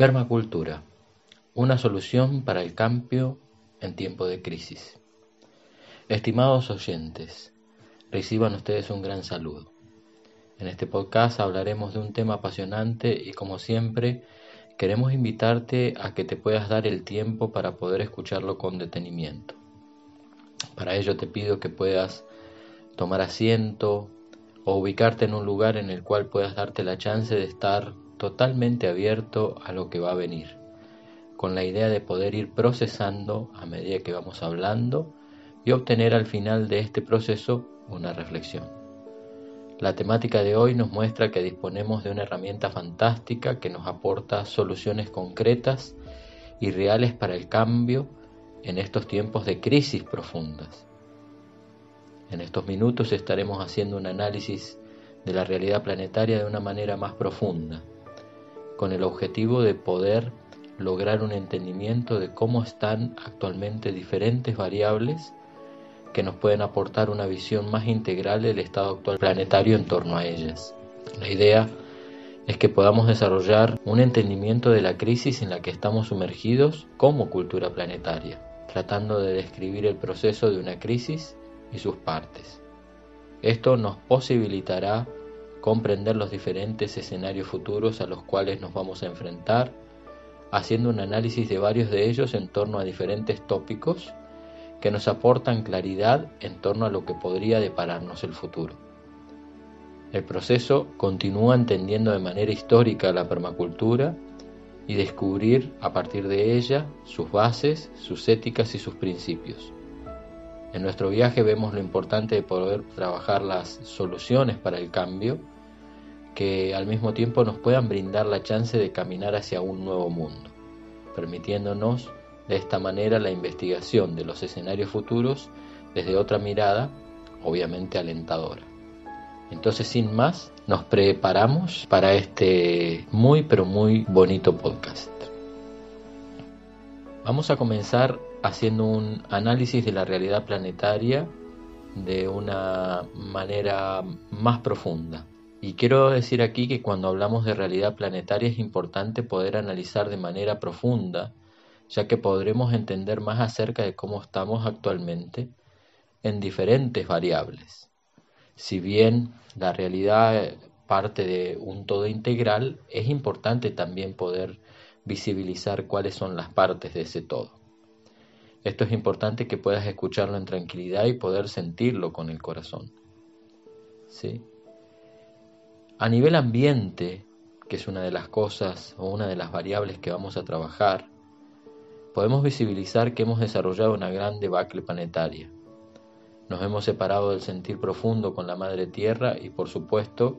Permacultura, una solución para el cambio en tiempo de crisis. Estimados oyentes, reciban ustedes un gran saludo. En este podcast hablaremos de un tema apasionante y como siempre queremos invitarte a que te puedas dar el tiempo para poder escucharlo con detenimiento. Para ello te pido que puedas tomar asiento o ubicarte en un lugar en el cual puedas darte la chance de estar totalmente abierto a lo que va a venir, con la idea de poder ir procesando a medida que vamos hablando y obtener al final de este proceso una reflexión. La temática de hoy nos muestra que disponemos de una herramienta fantástica que nos aporta soluciones concretas y reales para el cambio en estos tiempos de crisis profundas. En estos minutos estaremos haciendo un análisis de la realidad planetaria de una manera más profunda, con el objetivo de poder lograr un entendimiento de cómo están actualmente diferentes variables que nos pueden aportar una visión más integral del estado actual planetario en torno a ellas. La idea es que podamos desarrollar un entendimiento de la crisis en la que estamos sumergidos como cultura planetaria, tratando de describir el proceso de una crisis y sus partes. Esto nos posibilitará comprender los diferentes escenarios futuros a los cuales nos vamos a enfrentar, haciendo un análisis de varios de ellos en torno a diferentes tópicos que nos aportan claridad en torno a lo que podría depararnos el futuro. El proceso continúa entendiendo de manera histórica la permacultura y descubrir a partir de ella sus bases, sus éticas y sus principios. En nuestro viaje vemos lo importante de poder trabajar las soluciones para el cambio que al mismo tiempo nos puedan brindar la chance de caminar hacia un nuevo mundo, permitiéndonos de esta manera la investigación de los escenarios futuros desde otra mirada, obviamente alentadora. Entonces, sin más, nos preparamos para este muy pero muy bonito podcast. Vamos a comenzar haciendo un análisis de la realidad planetaria de una manera más profunda. Y quiero decir aquí que cuando hablamos de realidad planetaria es importante poder analizar de manera profunda, ya que podremos entender más acerca de cómo estamos actualmente en diferentes variables. Si bien la realidad parte de un todo integral, es importante también poder visibilizar cuáles son las partes de ese todo. Esto es importante que puedas escucharlo en tranquilidad y poder sentirlo con el corazón. ¿Sí? A nivel ambiente, que es una de las cosas o una de las variables que vamos a trabajar, podemos visibilizar que hemos desarrollado una gran debacle planetaria. Nos hemos separado del sentir profundo con la Madre Tierra y por supuesto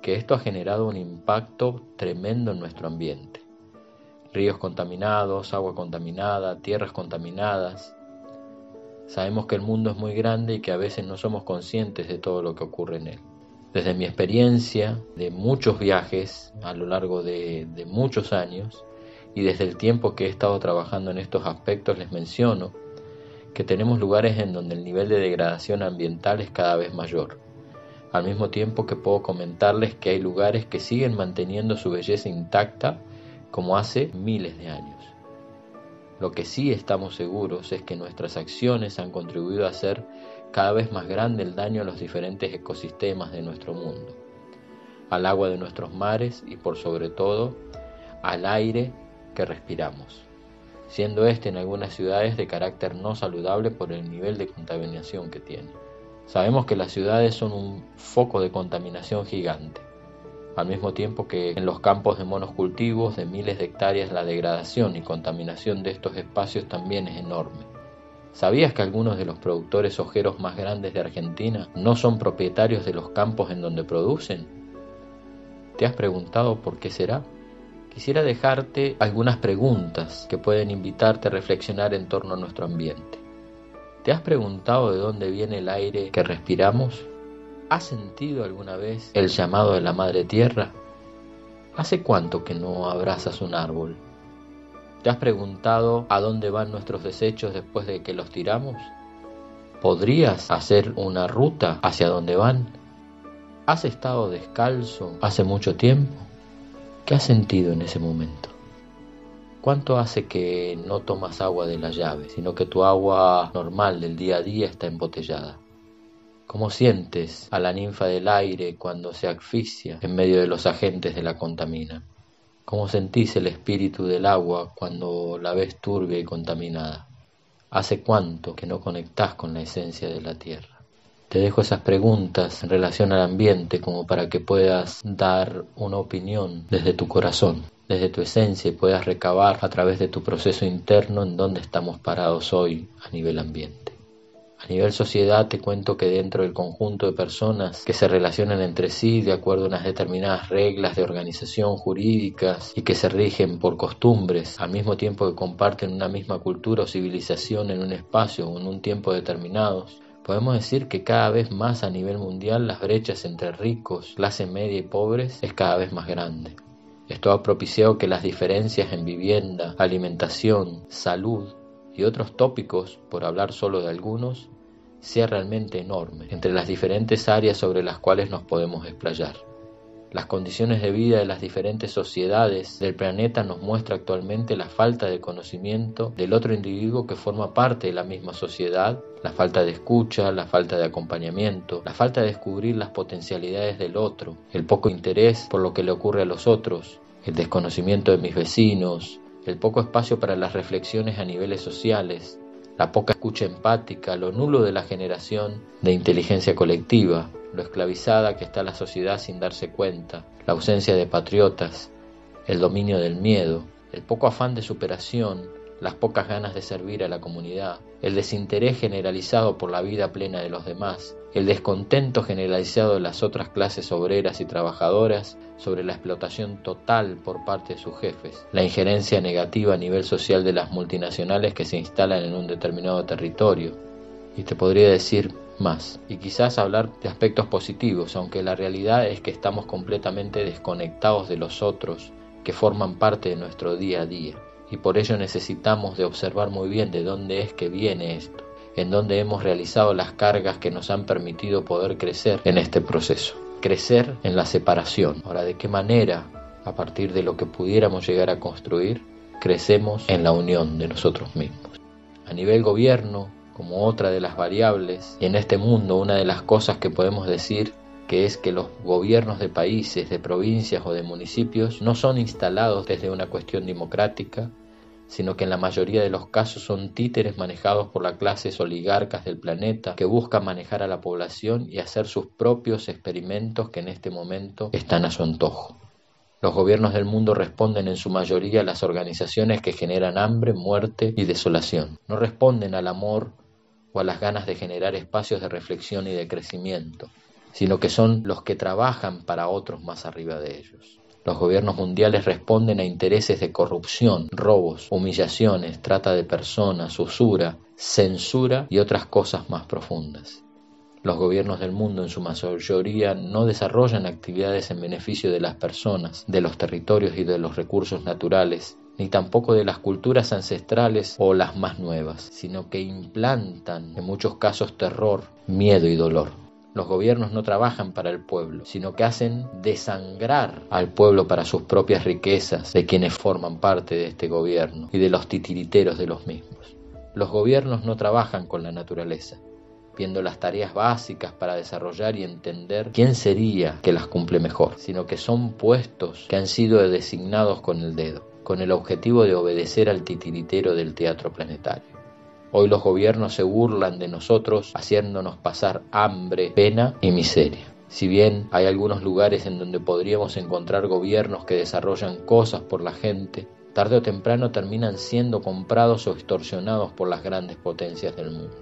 que esto ha generado un impacto tremendo en nuestro ambiente ríos contaminados, agua contaminada, tierras contaminadas. Sabemos que el mundo es muy grande y que a veces no somos conscientes de todo lo que ocurre en él. Desde mi experiencia de muchos viajes a lo largo de, muchos años y desde el tiempo que he estado trabajando en estos aspectos les menciono que tenemos lugares en donde el nivel de degradación ambiental es cada vez mayor. Al mismo tiempo que puedo comentarles que hay lugares que siguen manteniendo su belleza intacta como hace miles de años. Lo que sí estamos seguros es que nuestras acciones han contribuido a hacer cada vez más grande el daño a los diferentes ecosistemas de nuestro mundo, al agua de nuestros mares y por sobre todo al aire que respiramos, siendo este en algunas ciudades de carácter no saludable por el nivel de contaminación que tiene. Sabemos que las ciudades son un foco de contaminación gigante al mismo tiempo que en los campos de monocultivos de miles de hectáreas la degradación y contaminación de estos espacios también es enorme. ¿Sabías que algunos de los productores ojeros más grandes de Argentina no son propietarios de los campos en donde producen? ¿Te has preguntado por qué será? Quisiera dejarte algunas preguntas que pueden invitarte a reflexionar en torno a nuestro ambiente. ¿Te has preguntado de dónde viene el aire que respiramos? ¿Has sentido alguna vez el llamado de la Madre Tierra? ¿Hace cuánto que no abrazas un árbol? ¿Te has preguntado a dónde van nuestros desechos después de que los tiramos? ¿Podrías hacer una ruta hacia dónde van? ¿Has estado descalzo hace mucho tiempo? ¿Qué has sentido en ese momento? ¿Cuánto hace que no tomas agua de la llave, sino que tu agua normal del día a día está embotellada? ¿Cómo sientes a la ninfa del aire cuando se asfixia en medio de los agentes de la contamina? ¿Cómo sentís el espíritu del agua cuando la ves turbia y contaminada? ¿Hace cuánto que no conectás con la esencia de la tierra? Te dejo esas preguntas en relación al ambiente como para que puedas dar una opinión desde tu corazón desde tu esencia y puedas recabar a través de tu proceso interno en dónde estamos parados hoy a nivel ambiente. A nivel sociedad te cuento que dentro del conjunto de personas que se relacionan entre sí de acuerdo a unas determinadas reglas de organización jurídicas y que se rigen por costumbres, al mismo tiempo que comparten una misma cultura o civilización en un espacio o en un tiempo determinados, podemos decir que cada vez más a nivel mundial las brechas entre ricos, clase media y pobres es cada vez más grande. Esto ha propiciado que las diferencias en vivienda, alimentación, salud y otros tópicos, por hablar solo de algunos, sea realmente enorme entre las diferentes áreas sobre las cuales nos podemos explayar. Las condiciones de vida de las diferentes sociedades del planeta nos muestra actualmente la falta de conocimiento del otro individuo que forma parte de la misma sociedad, la falta de escucha, la falta de acompañamiento, la falta de descubrir las potencialidades del otro, el poco interés por lo que le ocurre a los otros, el desconocimiento de mis vecinos, el poco espacio para las reflexiones a niveles sociales, la poca escucha empática, lo nulo de la generación de inteligencia colectiva, lo esclavizada que está la sociedad sin darse cuenta, la ausencia de patriotas, el dominio del miedo, el poco afán de superación, las pocas ganas de servir a la comunidad, el desinterés generalizado por la vida plena de los demás, el descontento generalizado de las otras clases obreras y trabajadoras sobre la explotación total por parte de sus jefes, la injerencia negativa a nivel social de las multinacionales que se instalan en un determinado territorio. Y te podría decir más, y quizás hablar de aspectos positivos, aunque la realidad es que estamos completamente desconectados de los otros que forman parte de nuestro día a día, y por ello necesitamos de observar muy bien de dónde es que viene esto, en dónde hemos realizado las cargas que nos han permitido poder crecer en este proceso, crecer en la separación. Ahora, ¿de qué manera, a partir de lo que pudiéramos llegar a construir, crecemos en la unión de nosotros mismos? A nivel gobierno, como otra de las variables, y en este mundo una de las cosas que podemos decir que es que los gobiernos de países, de provincias o de municipios no son instalados desde una cuestión democrática, sino que en la mayoría de los casos son títeres manejados por las clases oligarcas del planeta que buscan manejar a la población y hacer sus propios experimentos que en este momento están a su antojo. Los gobiernos del mundo responden en su mayoría a las organizaciones que generan hambre, muerte y desolación. No responden al amor o a las ganas de generar espacios de reflexión y de crecimiento, sino que son los que trabajan para otros más arriba de ellos. Los gobiernos mundiales responden a intereses de corrupción, robos, humillaciones, trata de personas, usura, censura y otras cosas más profundas. Los gobiernos del mundo en su mayoría no desarrollan actividades en beneficio de las personas, de los territorios y de los recursos naturales, ni tampoco de las culturas ancestrales o las más nuevas, sino que implantan en muchos casos terror, miedo y dolor. Los gobiernos no trabajan para el pueblo, sino que hacen desangrar al pueblo para sus propias riquezas de quienes forman parte de este gobierno y de los titiriteros de los mismos. Los gobiernos no trabajan con la naturaleza, viendo las tareas básicas para desarrollar y entender quién sería que las cumple mejor, sino que son puestos que han sido designados con el dedo con el objetivo de obedecer al titiritero del teatro planetario. Hoy los gobiernos se burlan de nosotros haciéndonos pasar hambre, pena y miseria. Si bien hay algunos lugares en donde podríamos encontrar gobiernos que desarrollan cosas por la gente, tarde o temprano terminan siendo comprados o extorsionados por las grandes potencias del mundo.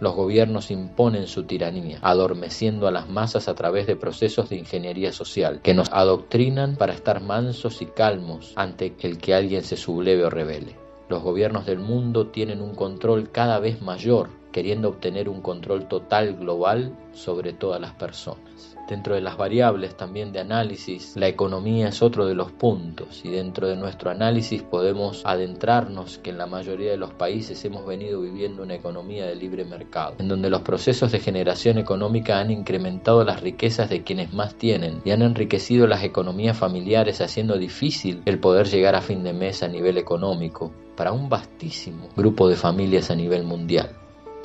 Los gobiernos imponen su tiranía, adormeciendo a las masas a través de procesos de ingeniería social, que nos adoctrinan para estar mansos y calmos ante el que alguien se subleve o revele. Los gobiernos del mundo tienen un control cada vez mayor queriendo obtener un control total global sobre todas las personas. Dentro de las variables también de análisis, la economía es otro de los puntos y dentro de nuestro análisis podemos adentrarnos que en la mayoría de los países hemos venido viviendo una economía de libre mercado, en donde los procesos de generación económica han incrementado las riquezas de quienes más tienen y han enriquecido las economías familiares haciendo difícil el poder llegar a fin de mes a nivel económico para un vastísimo grupo de familias a nivel mundial.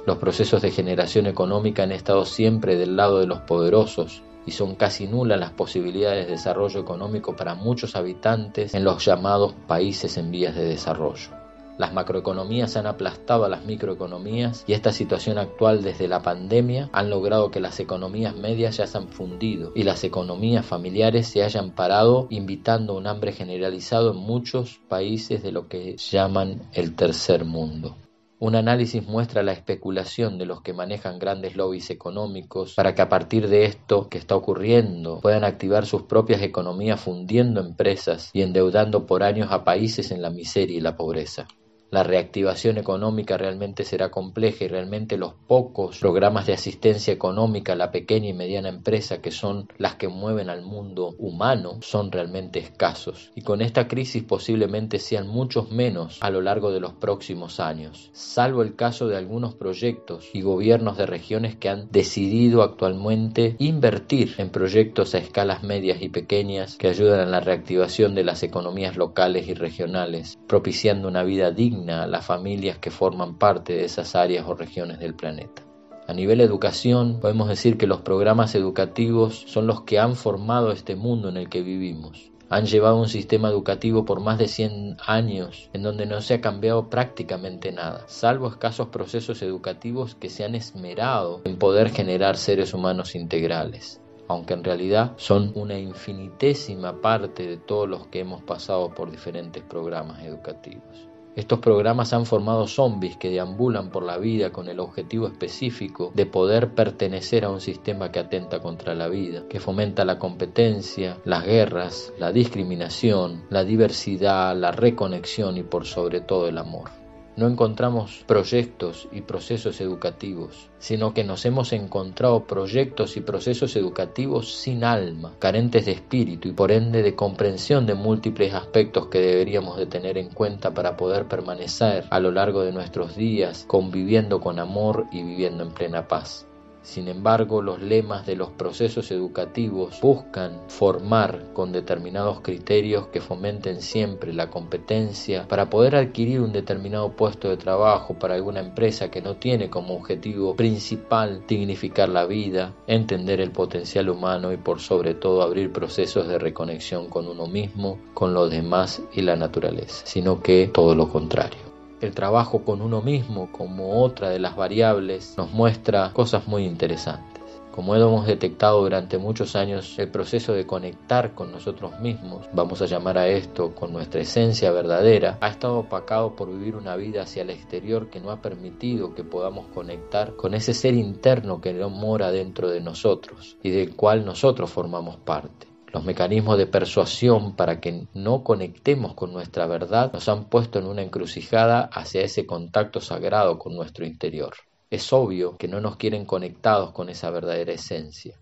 Los procesos de generación económica han estado siempre del lado de los poderosos y son casi nulas las posibilidades de desarrollo económico para muchos habitantes en los llamados países en vías de desarrollo. Las macroeconomías han aplastado a las microeconomías y esta situación actual desde la pandemia han logrado que las economías medias se han fundido y las economías familiares se hayan parado invitando un hambre generalizado en muchos países de lo que llaman el tercer mundo. Un análisis muestra la especulación de los que manejan grandes lobbies económicos para que a partir de esto que está ocurriendo puedan activar sus propias economías fundiendo empresas y endeudando por años a países en la miseria y la pobreza la reactivación económica realmente será compleja y realmente los pocos programas de asistencia económica a la pequeña y mediana empresa que son las que mueven al mundo humano son realmente escasos. Y con esta crisis posiblemente sean muchos menos a lo largo de los próximos años, salvo el caso de algunos proyectos y gobiernos de regiones que han decidido actualmente invertir en proyectos a escalas medias y pequeñas que ayudan a la reactivación de las economías locales y regionales, propiciando una vida digna a las familias que forman parte de esas áreas o regiones del planeta. A nivel educación, podemos decir que los programas educativos son los que han formado este mundo en el que vivimos. Han llevado un sistema educativo por más de 100 años en donde no se ha cambiado prácticamente nada, salvo escasos procesos educativos que se han esmerado en poder generar seres humanos integrales aunque en realidad son una infinitésima parte de todos los que hemos pasado por diferentes programas educativos. Estos programas han formado zombies que deambulan por la vida con el objetivo específico de poder pertenecer a un sistema que atenta contra la vida, que fomenta la competencia, las guerras, la discriminación, la diversidad, la reconexión y por sobre todo el amor no encontramos proyectos y procesos educativos, sino que nos hemos encontrado proyectos y procesos educativos sin alma, carentes de espíritu y por ende de comprensión de múltiples aspectos que deberíamos de tener en cuenta para poder permanecer a lo largo de nuestros días conviviendo con amor y viviendo en plena paz. Sin embargo, los lemas de los procesos educativos buscan formar con determinados criterios que fomenten siempre la competencia para poder adquirir un determinado puesto de trabajo para alguna empresa que no tiene como objetivo principal dignificar la vida, entender el potencial humano y por sobre todo abrir procesos de reconexión con uno mismo, con los demás y la naturaleza, sino que todo lo contrario el trabajo con uno mismo como otra de las variables nos muestra cosas muy interesantes. Como hemos detectado durante muchos años, el proceso de conectar con nosotros mismos, vamos a llamar a esto con nuestra esencia verdadera, ha estado opacado por vivir una vida hacia el exterior que no ha permitido que podamos conectar con ese ser interno que no mora dentro de nosotros y del cual nosotros formamos parte. Los mecanismos de persuasión para que no conectemos con nuestra verdad nos han puesto en una encrucijada hacia ese contacto sagrado con nuestro interior. Es obvio que no nos quieren conectados con esa verdadera esencia,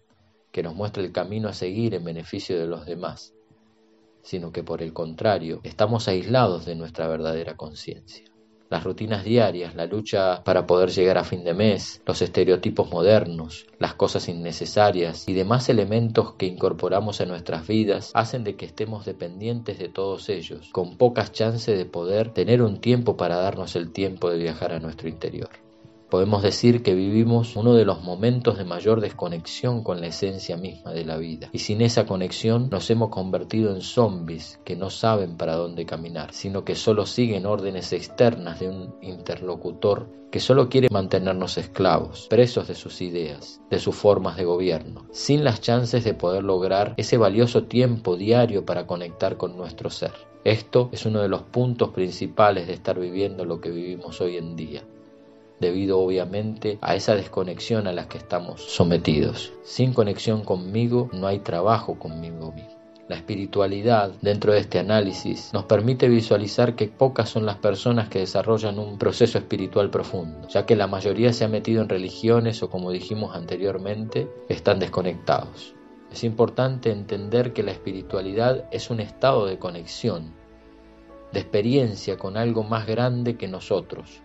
que nos muestra el camino a seguir en beneficio de los demás, sino que por el contrario estamos aislados de nuestra verdadera conciencia las rutinas diarias, la lucha para poder llegar a fin de mes, los estereotipos modernos, las cosas innecesarias y demás elementos que incorporamos en nuestras vidas hacen de que estemos dependientes de todos ellos, con pocas chances de poder tener un tiempo para darnos el tiempo de viajar a nuestro interior. Podemos decir que vivimos uno de los momentos de mayor desconexión con la esencia misma de la vida. Y sin esa conexión nos hemos convertido en zombies que no saben para dónde caminar, sino que solo siguen órdenes externas de un interlocutor que solo quiere mantenernos esclavos, presos de sus ideas, de sus formas de gobierno, sin las chances de poder lograr ese valioso tiempo diario para conectar con nuestro ser. Esto es uno de los puntos principales de estar viviendo lo que vivimos hoy en día debido obviamente a esa desconexión a la que estamos sometidos. Sin conexión conmigo no hay trabajo conmigo mismo. La espiritualidad, dentro de este análisis, nos permite visualizar que pocas son las personas que desarrollan un proceso espiritual profundo, ya que la mayoría se ha metido en religiones o, como dijimos anteriormente, están desconectados. Es importante entender que la espiritualidad es un estado de conexión, de experiencia con algo más grande que nosotros,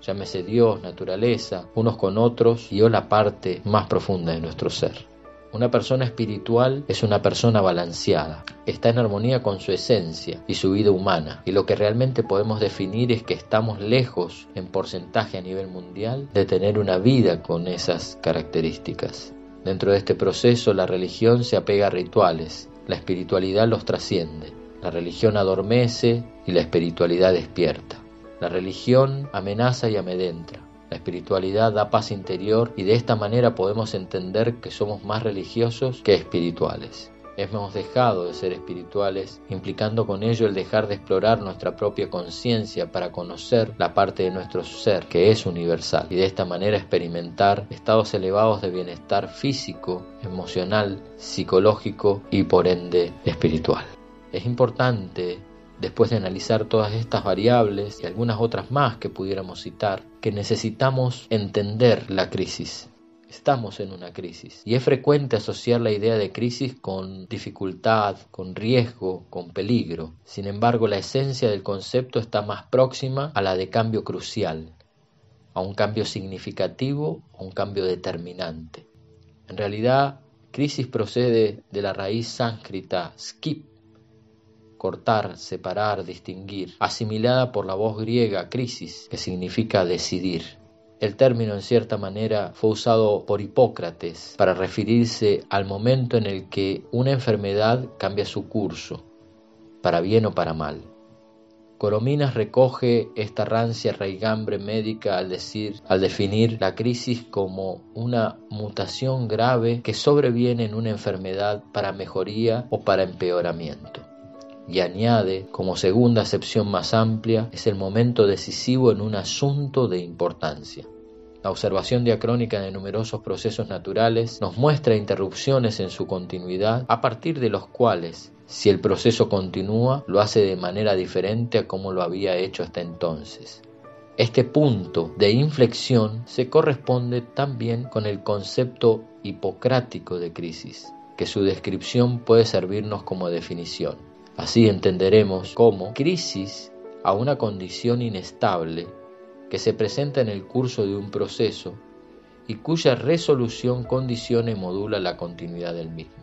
llámese Dios, naturaleza, unos con otros y o la parte más profunda de nuestro ser. Una persona espiritual es una persona balanceada, está en armonía con su esencia y su vida humana, y lo que realmente podemos definir es que estamos lejos en porcentaje a nivel mundial de tener una vida con esas características. Dentro de este proceso la religión se apega a rituales, la espiritualidad los trasciende, la religión adormece y la espiritualidad despierta. La religión amenaza y amedrenta, la espiritualidad da paz interior y de esta manera podemos entender que somos más religiosos que espirituales. Hemos dejado de ser espirituales, implicando con ello el dejar de explorar nuestra propia conciencia para conocer la parte de nuestro ser que es universal y de esta manera experimentar estados elevados de bienestar físico, emocional, psicológico y por ende espiritual. Es importante después de analizar todas estas variables y algunas otras más que pudiéramos citar, que necesitamos entender la crisis. Estamos en una crisis y es frecuente asociar la idea de crisis con dificultad, con riesgo, con peligro. Sin embargo, la esencia del concepto está más próxima a la de cambio crucial, a un cambio significativo, a un cambio determinante. En realidad, crisis procede de la raíz sánscrita skip, cortar, separar, distinguir, asimilada por la voz griega crisis, que significa decidir. El término en cierta manera fue usado por Hipócrates para referirse al momento en el que una enfermedad cambia su curso, para bien o para mal. Corominas recoge esta rancia raigambre médica al decir, al definir la crisis como una mutación grave que sobreviene en una enfermedad para mejoría o para empeoramiento y añade, como segunda acepción más amplia, es el momento decisivo en un asunto de importancia. La observación diacrónica de numerosos procesos naturales nos muestra interrupciones en su continuidad a partir de los cuales, si el proceso continúa, lo hace de manera diferente a como lo había hecho hasta entonces. Este punto de inflexión se corresponde también con el concepto hipocrático de crisis, que su descripción puede servirnos como definición. Así entenderemos cómo crisis a una condición inestable que se presenta en el curso de un proceso y cuya resolución condiciona y modula la continuidad del mismo.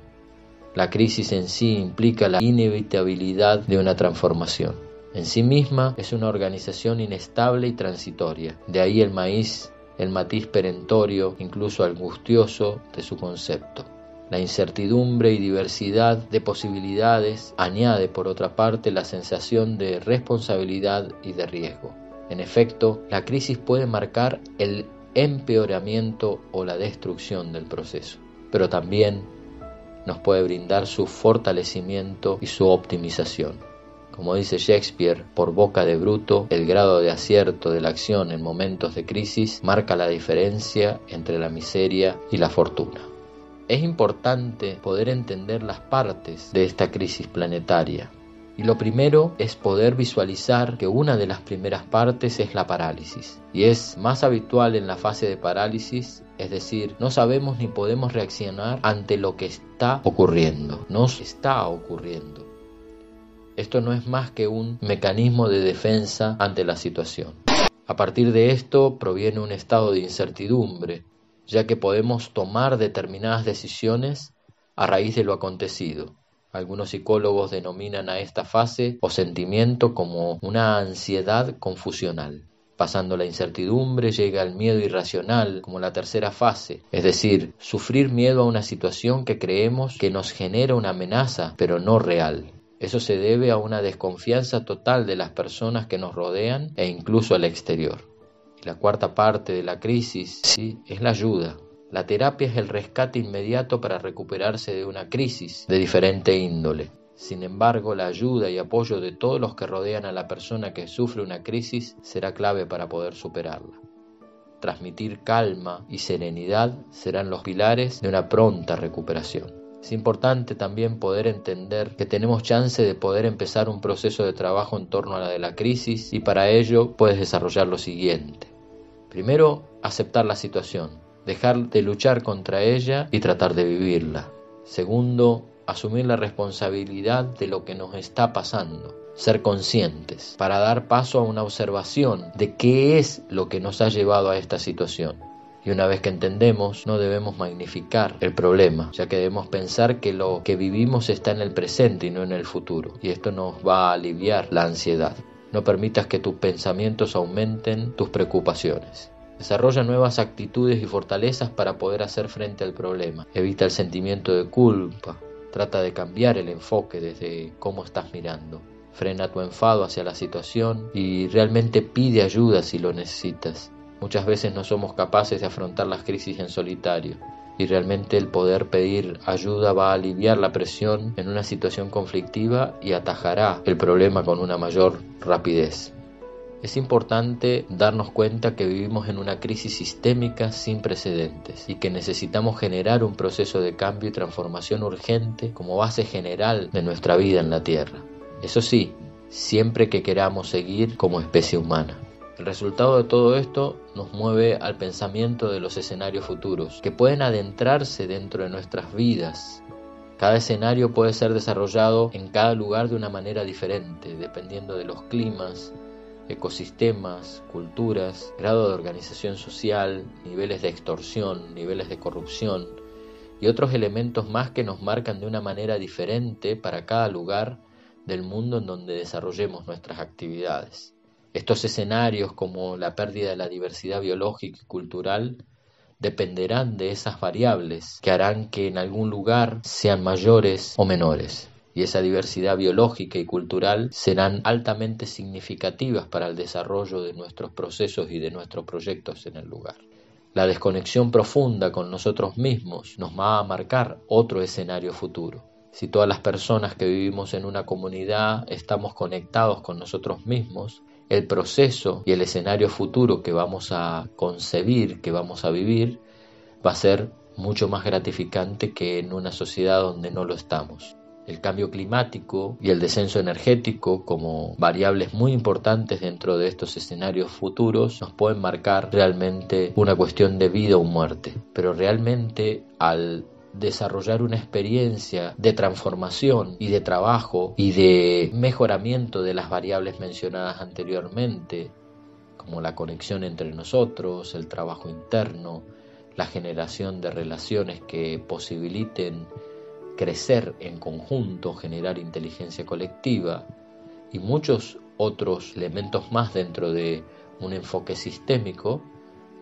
La crisis en sí implica la inevitabilidad de una transformación. En sí misma es una organización inestable y transitoria. De ahí el maíz, el matiz perentorio, incluso angustioso, de su concepto. La incertidumbre y diversidad de posibilidades añade, por otra parte, la sensación de responsabilidad y de riesgo. En efecto, la crisis puede marcar el empeoramiento o la destrucción del proceso, pero también nos puede brindar su fortalecimiento y su optimización. Como dice Shakespeare, por boca de Bruto, el grado de acierto de la acción en momentos de crisis marca la diferencia entre la miseria y la fortuna. Es importante poder entender las partes de esta crisis planetaria. Y lo primero es poder visualizar que una de las primeras partes es la parálisis. Y es más habitual en la fase de parálisis, es decir, no sabemos ni podemos reaccionar ante lo que está ocurriendo. Nos está ocurriendo. Esto no es más que un mecanismo de defensa ante la situación. A partir de esto proviene un estado de incertidumbre, ya que podemos tomar determinadas decisiones a raíz de lo acontecido. Algunos psicólogos denominan a esta fase o sentimiento como una ansiedad confusional. Pasando la incertidumbre llega el miedo irracional como la tercera fase, es decir, sufrir miedo a una situación que creemos que nos genera una amenaza, pero no real. Eso se debe a una desconfianza total de las personas que nos rodean e incluso al exterior. La cuarta parte de la crisis ¿sí? es la ayuda. La terapia es el rescate inmediato para recuperarse de una crisis de diferente índole. Sin embargo, la ayuda y apoyo de todos los que rodean a la persona que sufre una crisis será clave para poder superarla. Transmitir calma y serenidad serán los pilares de una pronta recuperación. Es importante también poder entender que tenemos chance de poder empezar un proceso de trabajo en torno a la de la crisis y para ello puedes desarrollar lo siguiente. Primero, aceptar la situación, dejar de luchar contra ella y tratar de vivirla. Segundo, asumir la responsabilidad de lo que nos está pasando, ser conscientes para dar paso a una observación de qué es lo que nos ha llevado a esta situación. Y una vez que entendemos, no debemos magnificar el problema, ya que debemos pensar que lo que vivimos está en el presente y no en el futuro. Y esto nos va a aliviar la ansiedad. No permitas que tus pensamientos aumenten tus preocupaciones. Desarrolla nuevas actitudes y fortalezas para poder hacer frente al problema. Evita el sentimiento de culpa. Trata de cambiar el enfoque desde cómo estás mirando. Frena tu enfado hacia la situación y realmente pide ayuda si lo necesitas. Muchas veces no somos capaces de afrontar las crisis en solitario y realmente el poder pedir ayuda va a aliviar la presión en una situación conflictiva y atajará el problema con una mayor rapidez. Es importante darnos cuenta que vivimos en una crisis sistémica sin precedentes y que necesitamos generar un proceso de cambio y transformación urgente como base general de nuestra vida en la Tierra. Eso sí, siempre que queramos seguir como especie humana. El resultado de todo esto nos mueve al pensamiento de los escenarios futuros, que pueden adentrarse dentro de nuestras vidas. Cada escenario puede ser desarrollado en cada lugar de una manera diferente, dependiendo de los climas, ecosistemas, culturas, grado de organización social, niveles de extorsión, niveles de corrupción y otros elementos más que nos marcan de una manera diferente para cada lugar del mundo en donde desarrollemos nuestras actividades. Estos escenarios, como la pérdida de la diversidad biológica y cultural, dependerán de esas variables que harán que en algún lugar sean mayores o menores. Y esa diversidad biológica y cultural serán altamente significativas para el desarrollo de nuestros procesos y de nuestros proyectos en el lugar. La desconexión profunda con nosotros mismos nos va a marcar otro escenario futuro. Si todas las personas que vivimos en una comunidad estamos conectados con nosotros mismos, el proceso y el escenario futuro que vamos a concebir, que vamos a vivir, va a ser mucho más gratificante que en una sociedad donde no lo estamos. El cambio climático y el descenso energético como variables muy importantes dentro de estos escenarios futuros nos pueden marcar realmente una cuestión de vida o muerte. Pero realmente al desarrollar una experiencia de transformación y de trabajo y de mejoramiento de las variables mencionadas anteriormente, como la conexión entre nosotros, el trabajo interno, la generación de relaciones que posibiliten crecer en conjunto, generar inteligencia colectiva y muchos otros elementos más dentro de un enfoque sistémico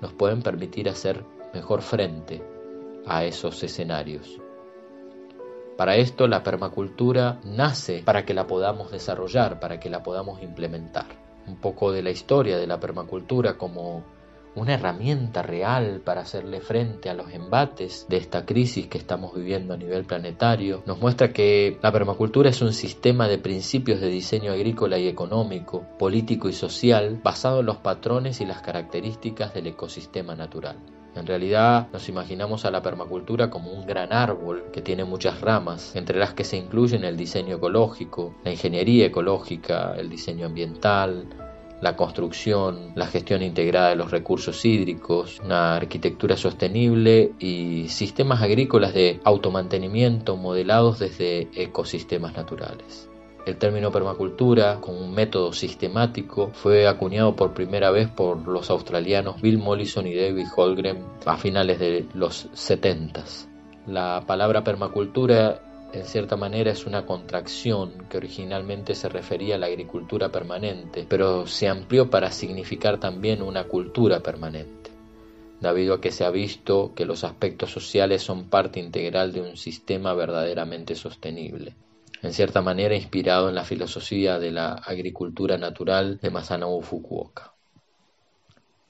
nos pueden permitir hacer mejor frente a esos escenarios. Para esto la permacultura nace para que la podamos desarrollar, para que la podamos implementar. Un poco de la historia de la permacultura como una herramienta real para hacerle frente a los embates de esta crisis que estamos viviendo a nivel planetario, nos muestra que la permacultura es un sistema de principios de diseño agrícola y económico, político y social basado en los patrones y las características del ecosistema natural. En realidad nos imaginamos a la permacultura como un gran árbol que tiene muchas ramas, entre las que se incluyen el diseño ecológico, la ingeniería ecológica, el diseño ambiental, la construcción, la gestión integrada de los recursos hídricos, una arquitectura sostenible y sistemas agrícolas de automantenimiento modelados desde ecosistemas naturales. El término permacultura, como un método sistemático, fue acuñado por primera vez por los australianos Bill Mollison y David Holgren a finales de los 70. La palabra permacultura en cierta manera es una contracción que originalmente se refería a la agricultura permanente, pero se amplió para significar también una cultura permanente, debido a que se ha visto que los aspectos sociales son parte integral de un sistema verdaderamente sostenible en cierta manera inspirado en la filosofía de la agricultura natural de Masanobu Fukuoka.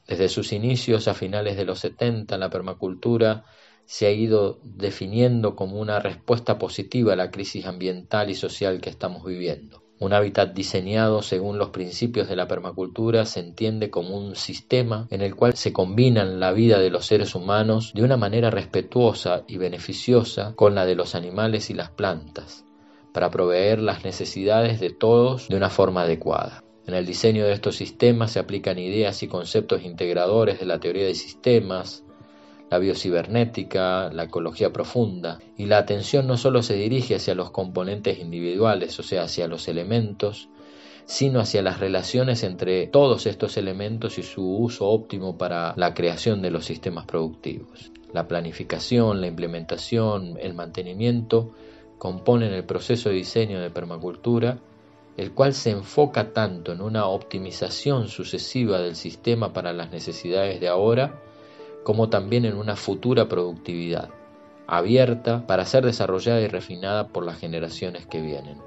Desde sus inicios a finales de los 70, la permacultura se ha ido definiendo como una respuesta positiva a la crisis ambiental y social que estamos viviendo. Un hábitat diseñado según los principios de la permacultura se entiende como un sistema en el cual se combinan la vida de los seres humanos de una manera respetuosa y beneficiosa con la de los animales y las plantas, para proveer las necesidades de todos de una forma adecuada. En el diseño de estos sistemas se aplican ideas y conceptos integradores de la teoría de sistemas, la biocibernética, la ecología profunda, y la atención no solo se dirige hacia los componentes individuales, o sea, hacia los elementos, sino hacia las relaciones entre todos estos elementos y su uso óptimo para la creación de los sistemas productivos. La planificación, la implementación, el mantenimiento componen el proceso de diseño de permacultura, el cual se enfoca tanto en una optimización sucesiva del sistema para las necesidades de ahora, como también en una futura productividad, abierta para ser desarrollada y refinada por las generaciones que vienen.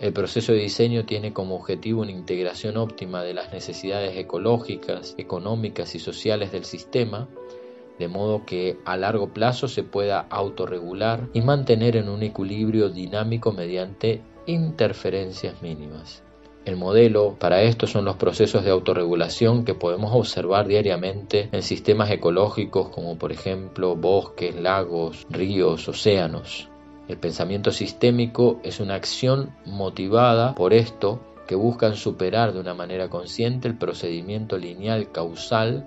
El proceso de diseño tiene como objetivo una integración óptima de las necesidades ecológicas, económicas y sociales del sistema, de modo que a largo plazo se pueda autorregular y mantener en un equilibrio dinámico mediante interferencias mínimas. El modelo para esto son los procesos de autorregulación que podemos observar diariamente en sistemas ecológicos como por ejemplo bosques, lagos, ríos, océanos. El pensamiento sistémico es una acción motivada por esto que buscan superar de una manera consciente el procedimiento lineal causal,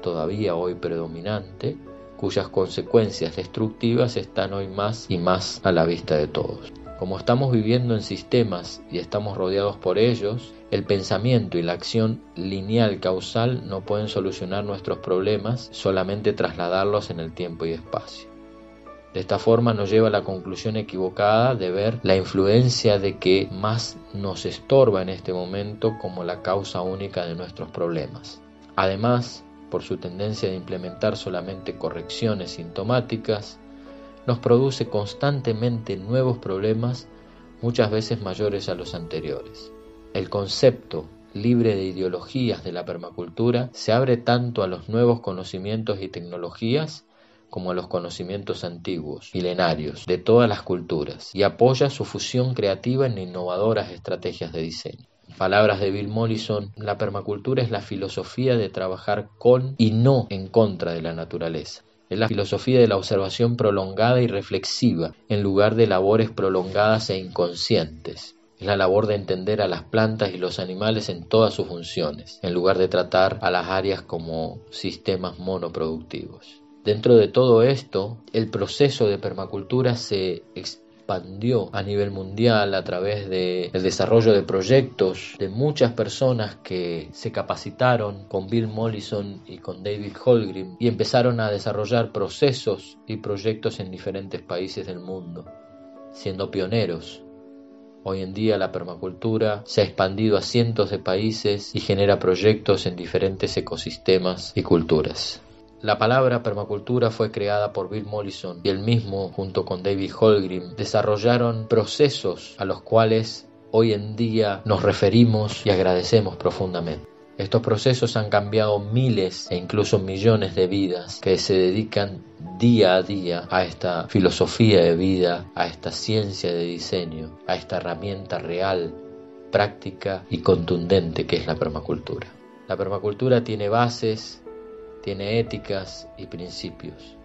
todavía hoy predominante, cuyas consecuencias destructivas están hoy más y más a la vista de todos. Como estamos viviendo en sistemas y estamos rodeados por ellos, el pensamiento y la acción lineal causal no pueden solucionar nuestros problemas, solamente trasladarlos en el tiempo y espacio. De esta forma nos lleva a la conclusión equivocada de ver la influencia de que más nos estorba en este momento como la causa única de nuestros problemas. Además, por su tendencia de implementar solamente correcciones sintomáticas, nos produce constantemente nuevos problemas, muchas veces mayores a los anteriores. El concepto libre de ideologías de la permacultura se abre tanto a los nuevos conocimientos y tecnologías como a los conocimientos antiguos, milenarios, de todas las culturas, y apoya su fusión creativa en innovadoras estrategias de diseño. Palabras de Bill Mollison, la permacultura es la filosofía de trabajar con y no en contra de la naturaleza. Es la filosofía de la observación prolongada y reflexiva, en lugar de labores prolongadas e inconscientes. Es la labor de entender a las plantas y los animales en todas sus funciones, en lugar de tratar a las áreas como sistemas monoproductivos. Dentro de todo esto, el proceso de permacultura se expandió a nivel mundial a través del desarrollo de proyectos de muchas personas que se capacitaron con Bill Mollison y con David Holgrim y empezaron a desarrollar procesos y proyectos en diferentes países del mundo, siendo pioneros. Hoy en día la permacultura se ha expandido a cientos de países y genera proyectos en diferentes ecosistemas y culturas. La palabra permacultura fue creada por Bill Mollison y él mismo, junto con David Holgrim, desarrollaron procesos a los cuales hoy en día nos referimos y agradecemos profundamente. Estos procesos han cambiado miles e incluso millones de vidas que se dedican día a día a esta filosofía de vida, a esta ciencia de diseño, a esta herramienta real, práctica y contundente que es la permacultura. La permacultura tiene bases tiene éticas y principios.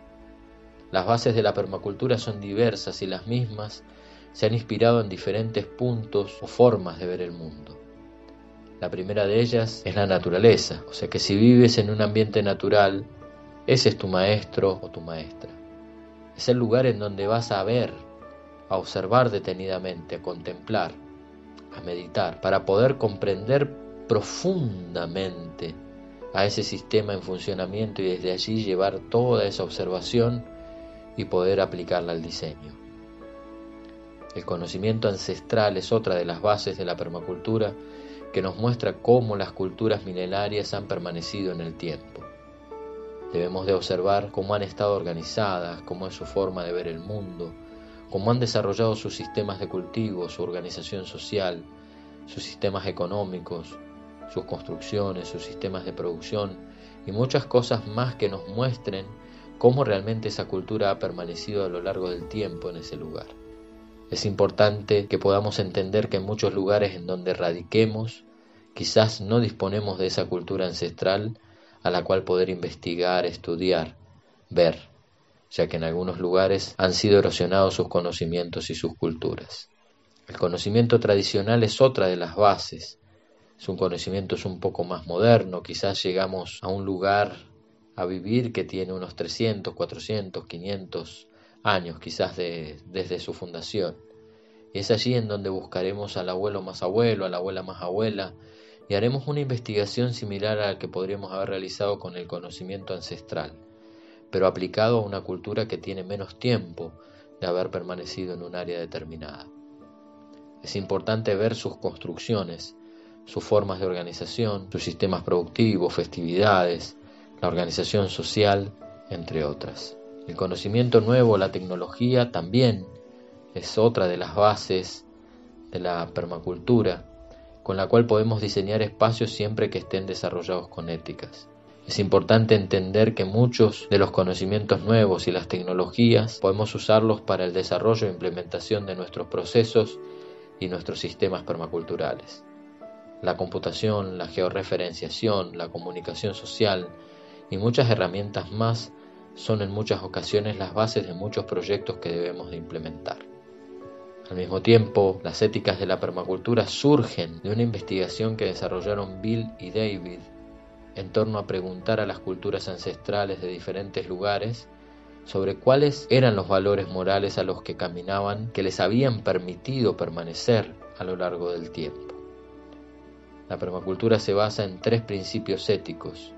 Las bases de la permacultura son diversas y las mismas se han inspirado en diferentes puntos o formas de ver el mundo. La primera de ellas es la naturaleza, o sea que si vives en un ambiente natural, ese es tu maestro o tu maestra. Es el lugar en donde vas a ver, a observar detenidamente, a contemplar, a meditar, para poder comprender profundamente a ese sistema en funcionamiento y desde allí llevar toda esa observación y poder aplicarla al diseño. El conocimiento ancestral es otra de las bases de la permacultura que nos muestra cómo las culturas milenarias han permanecido en el tiempo. Debemos de observar cómo han estado organizadas, cómo es su forma de ver el mundo, cómo han desarrollado sus sistemas de cultivo, su organización social, sus sistemas económicos, sus construcciones, sus sistemas de producción y muchas cosas más que nos muestren cómo realmente esa cultura ha permanecido a lo largo del tiempo en ese lugar. Es importante que podamos entender que en muchos lugares en donde radiquemos, quizás no disponemos de esa cultura ancestral a la cual poder investigar, estudiar, ver, ya que en algunos lugares han sido erosionados sus conocimientos y sus culturas. El conocimiento tradicional es otra de las bases, es un conocimiento un poco más moderno, quizás llegamos a un lugar a vivir que tiene unos 300, 400, 500 años quizás desde su fundación. Y es allí en donde buscaremos al abuelo más abuelo, a la abuela más abuela, y haremos una investigación similar a la que podríamos haber realizado con el conocimiento ancestral, pero aplicado a una cultura que tiene menos tiempo de haber permanecido en un área determinada. Es importante ver sus construcciones, sus formas de organización, sus sistemas productivos, festividades, la organización social, entre otras. El conocimiento nuevo, la tecnología también es otra de las bases de la permacultura, con la cual podemos diseñar espacios siempre que estén desarrollados con éticas. Es importante entender que muchos de los conocimientos nuevos y las tecnologías podemos usarlos para el desarrollo e implementación de nuestros procesos y nuestros sistemas permaculturales. La computación, la georreferenciación, la comunicación social y muchas herramientas más son en muchas ocasiones las bases de muchos proyectos que debemos de implementar. Al mismo tiempo, las éticas de la permacultura surgen de una investigación que desarrollaron Bill y David en torno a preguntar a las culturas ancestrales de diferentes lugares sobre cuáles eran los valores morales a los que caminaban que les habían permitido permanecer a lo largo del tiempo. La permacultura se basa en tres principios éticos,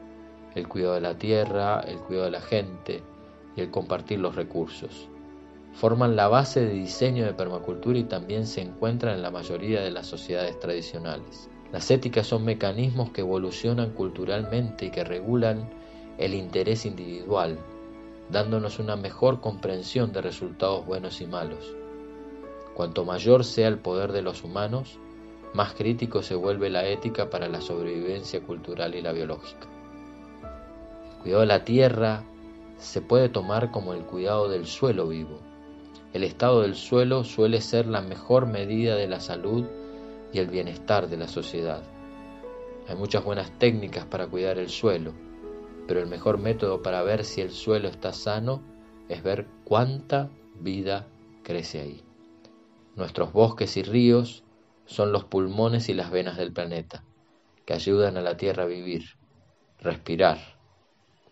el cuidado de la tierra, el cuidado de la gente y el compartir los recursos. Forman la base de diseño de permacultura y también se encuentran en la mayoría de las sociedades tradicionales. Las éticas son mecanismos que evolucionan culturalmente y que regulan el interés individual, dándonos una mejor comprensión de resultados buenos y malos. Cuanto mayor sea el poder de los humanos, más crítico se vuelve la ética para la sobrevivencia cultural y la biológica cuidado de la tierra se puede tomar como el cuidado del suelo vivo. El estado del suelo suele ser la mejor medida de la salud y el bienestar de la sociedad. Hay muchas buenas técnicas para cuidar el suelo, pero el mejor método para ver si el suelo está sano es ver cuánta vida crece ahí. Nuestros bosques y ríos son los pulmones y las venas del planeta, que ayudan a la Tierra a vivir, respirar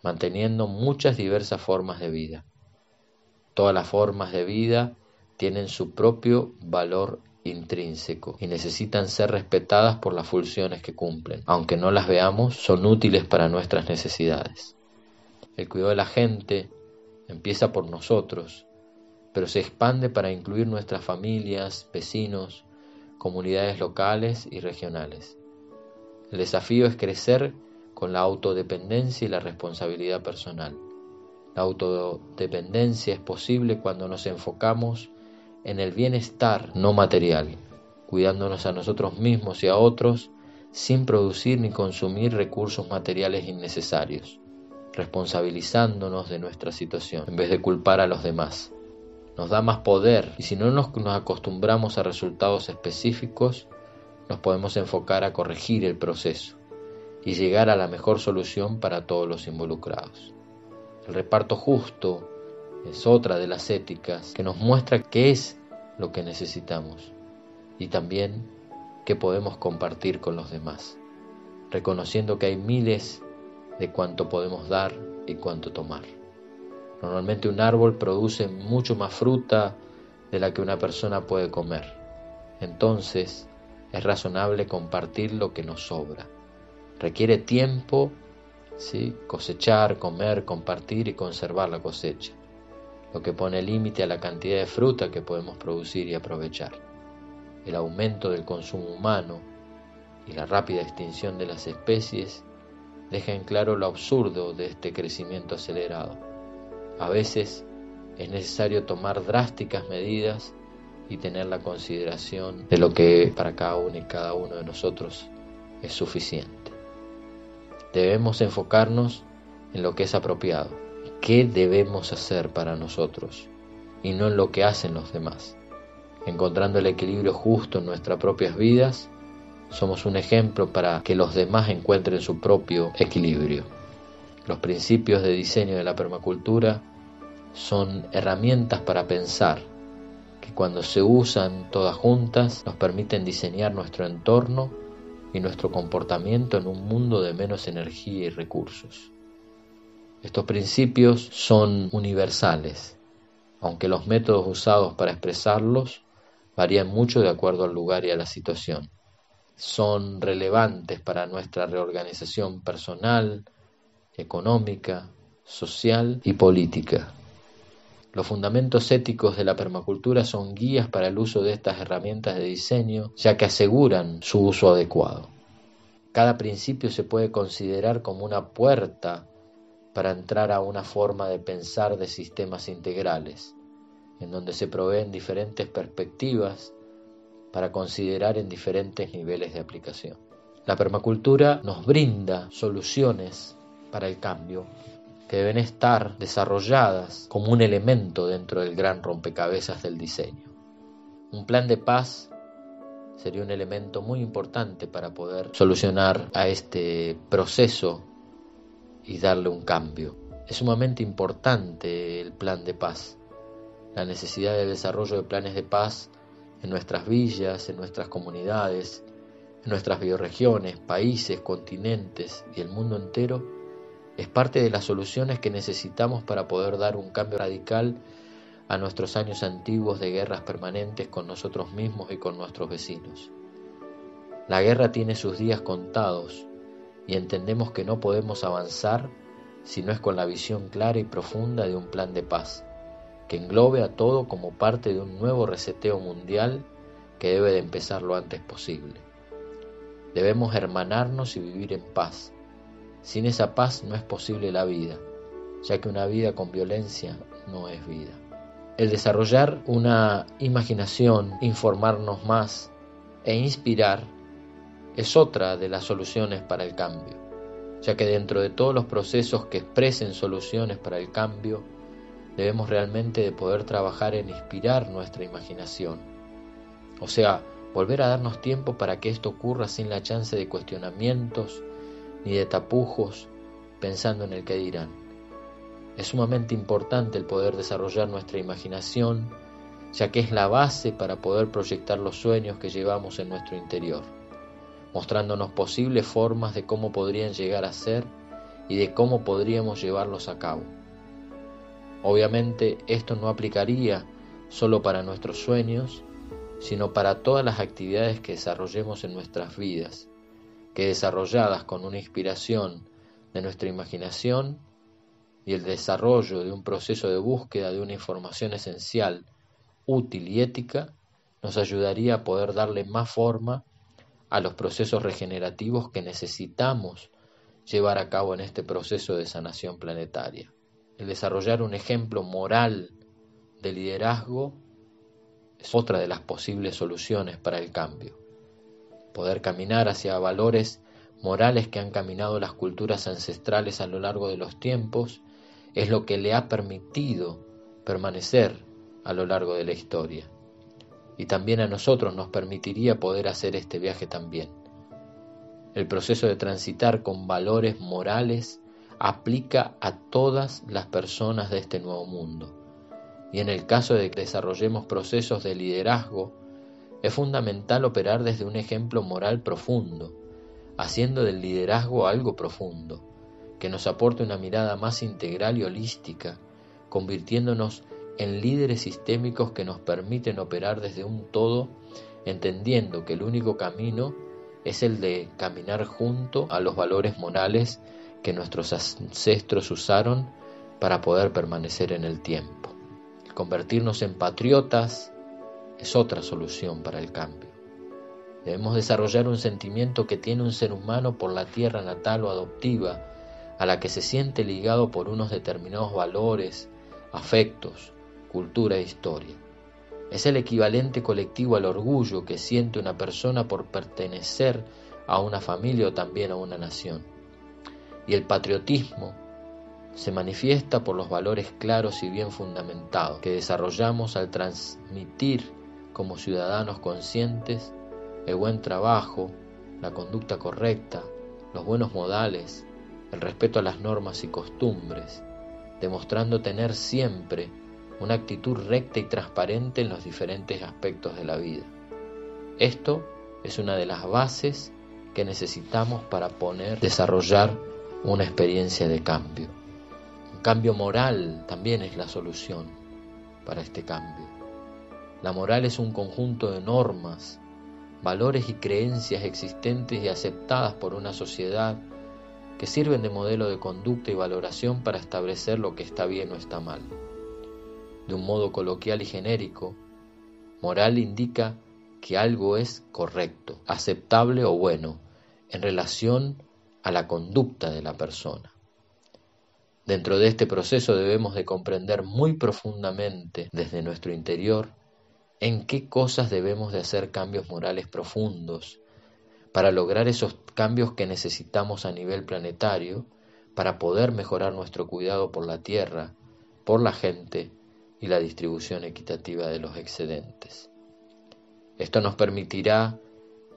manteniendo muchas diversas formas de vida. Todas las formas de vida tienen su propio valor intrínseco y necesitan ser respetadas por las funciones que cumplen. Aunque no las veamos, son útiles para nuestras necesidades. El cuidado de la gente empieza por nosotros, pero se expande para incluir nuestras familias, vecinos, comunidades locales y regionales. El desafío es crecer con la autodependencia y la responsabilidad personal. La autodependencia es posible cuando nos enfocamos en el bienestar no material, cuidándonos a nosotros mismos y a otros sin producir ni consumir recursos materiales innecesarios, responsabilizándonos de nuestra situación en vez de culpar a los demás. Nos da más poder y si no nos, acostumbramos a resultados específicos, nos podemos enfocar a corregir el proceso y llegar a la mejor solución para todos los involucrados. El reparto justo es otra de las éticas que nos muestra qué es lo que necesitamos y también qué podemos compartir con los demás, reconociendo que hay miles de cuánto podemos dar y cuánto tomar. Normalmente un árbol produce mucho más fruta de la que una persona puede comer. Entonces es razonable compartir lo que nos sobra Requiere tiempo, ¿sí? cosechar, comer, compartir y conservar la cosecha, lo que pone límite a la cantidad de fruta que podemos producir y aprovechar. El aumento del consumo humano y la rápida extinción de las especies deja en claro lo absurdo de este crecimiento acelerado. A veces es necesario tomar drásticas medidas y tener la consideración de lo que para cada uno y cada uno de nosotros es suficiente. Debemos enfocarnos en lo que es apropiado, qué debemos hacer para nosotros y no en lo que hacen los demás. encontrando el equilibrio justo en nuestras propias vidas, somos un ejemplo para que los demás encuentren su propio equilibrio. Los principios de diseño de la permacultura son herramientas para pensar que cuando se usan todas juntas nos permiten diseñar nuestro entorno y nuestro comportamiento en un mundo de menos energía y recursos. Estos principios son universales, aunque los métodos usados para expresarlos varían mucho de acuerdo al lugar y a la situación. Son relevantes para nuestra reorganización personal, económica, social y política. Los fundamentos éticos de la permacultura son guías para el uso de estas herramientas de diseño, ya que aseguran su uso adecuado. Cada principio se puede considerar como una puerta para entrar a una forma de pensar de sistemas integrales, en donde se proveen diferentes perspectivas para considerar en diferentes niveles de aplicación. La permacultura nos brinda soluciones para el cambio que deben estar desarrolladas como un elemento dentro del gran rompecabezas del diseño. Un plan de paz sería un elemento muy importante para poder solucionar a este proceso y darle un cambio. Es sumamente importante el plan de paz, la necesidad de desarrollo de planes de paz en nuestras villas, en nuestras comunidades, en nuestras bioregiones, países, continentes y el mundo entero es parte de las soluciones que necesitamos para poder dar un cambio radical a nuestros años antiguos de guerras permanentes con nosotros mismos y con nuestros vecinos. La guerra tiene sus días contados y entendemos que no podemos avanzar si no es con la visión clara y profunda de un plan de paz, que englobe a todo como parte de un nuevo reseteo mundial que debe de empezar lo antes posible. Debemos hermanarnos y vivir en paz, sin esa paz no es posible la vida, ya que una vida con violencia no es vida. El desarrollar una imaginación, informarnos más e inspirar es otra de las soluciones para el cambio, ya que dentro de todos los procesos que expresen soluciones para el cambio, debemos realmente de poder trabajar en inspirar nuestra imaginación. O sea, volver a darnos tiempo para que esto ocurra sin la chance de cuestionamientos, ni de tapujos pensando en el que dirán. Es sumamente importante el poder desarrollar nuestra imaginación, ya que es la base para poder proyectar los sueños que llevamos en nuestro interior, mostrándonos posibles formas de cómo podrían llegar a ser y de cómo podríamos llevarlos a cabo. Obviamente esto no aplicaría solo para nuestros sueños, sino para todas las actividades que desarrollemos en nuestras vidas, que desarrolladas con una inspiración de nuestra imaginación y el desarrollo de un proceso de búsqueda de una información esencial, útil y ética, nos ayudaría a poder darle más forma a los procesos regenerativos que necesitamos llevar a cabo en este proceso de sanación planetaria. El desarrollar un ejemplo moral de liderazgo es otra de las posibles soluciones para el cambio poder caminar hacia valores morales que han caminado las culturas ancestrales a lo largo de los tiempos, es lo que le ha permitido permanecer a lo largo de la historia. Y también a nosotros nos permitiría poder hacer este viaje también. El proceso de transitar con valores morales aplica a todas las personas de este nuevo mundo. Y en el caso de que desarrollemos procesos de liderazgo, es fundamental operar desde un ejemplo moral profundo, haciendo del liderazgo algo profundo, que nos aporte una mirada más integral y holística, convirtiéndonos en líderes sistémicos que nos permiten operar desde un todo, entendiendo que el único camino es el de caminar junto a los valores morales que nuestros ancestros usaron para poder permanecer en el tiempo. Convertirnos en patriotas, es otra solución para el cambio. Debemos desarrollar un sentimiento que tiene un ser humano por la tierra natal o adoptiva, a la que se siente ligado por unos determinados valores, afectos, cultura e historia. Es el equivalente colectivo al orgullo que siente una persona por pertenecer a una familia o también a una nación. Y el patriotismo se manifiesta por los valores claros y bien fundamentados que desarrollamos al transmitir como ciudadanos conscientes, el buen trabajo, la conducta correcta, los buenos modales, el respeto a las normas y costumbres, demostrando tener siempre una actitud recta y transparente en los diferentes aspectos de la vida. Esto es una de las bases que necesitamos para poner, desarrollar una experiencia de cambio. Un cambio moral también es la solución para este cambio. La moral es un conjunto de normas, valores y creencias existentes y aceptadas por una sociedad que sirven de modelo de conducta y valoración para establecer lo que está bien o está mal. De un modo coloquial y genérico, moral indica que algo es correcto, aceptable o bueno en relación a la conducta de la persona. Dentro de este proceso debemos de comprender muy profundamente desde nuestro interior en qué cosas debemos de hacer cambios morales profundos para lograr esos cambios que necesitamos a nivel planetario para poder mejorar nuestro cuidado por la tierra, por la gente y la distribución equitativa de los excedentes. Esto nos permitirá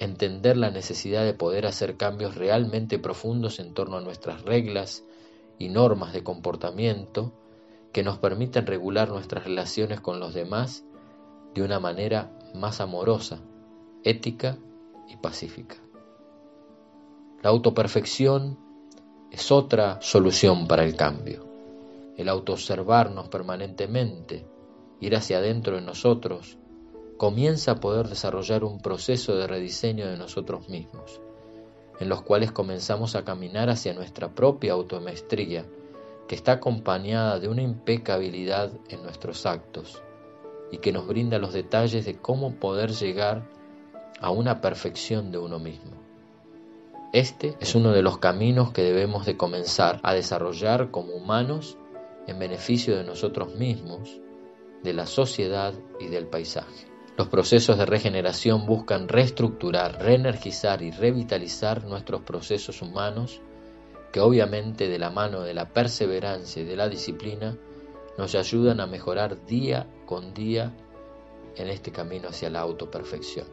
entender la necesidad de poder hacer cambios realmente profundos en torno a nuestras reglas y normas de comportamiento que nos permitan regular nuestras relaciones con los demás de una manera más amorosa, ética y pacífica. La autoperfección es otra solución para el cambio. El autoobservarnos permanentemente, ir hacia adentro de nosotros, comienza a poder desarrollar un proceso de rediseño de nosotros mismos, en los cuales comenzamos a caminar hacia nuestra propia automaestría, que está acompañada de una impecabilidad en nuestros actos y que nos brinda los detalles de cómo poder llegar a una perfección de uno mismo. Este es uno de los caminos que debemos de comenzar a desarrollar como humanos en beneficio de nosotros mismos, de la sociedad y del paisaje. Los procesos de regeneración buscan reestructurar, reenergizar y revitalizar nuestros procesos humanos que obviamente de la mano de la perseverancia y de la disciplina nos ayudan a mejorar día con día en este camino hacia la autoperfección.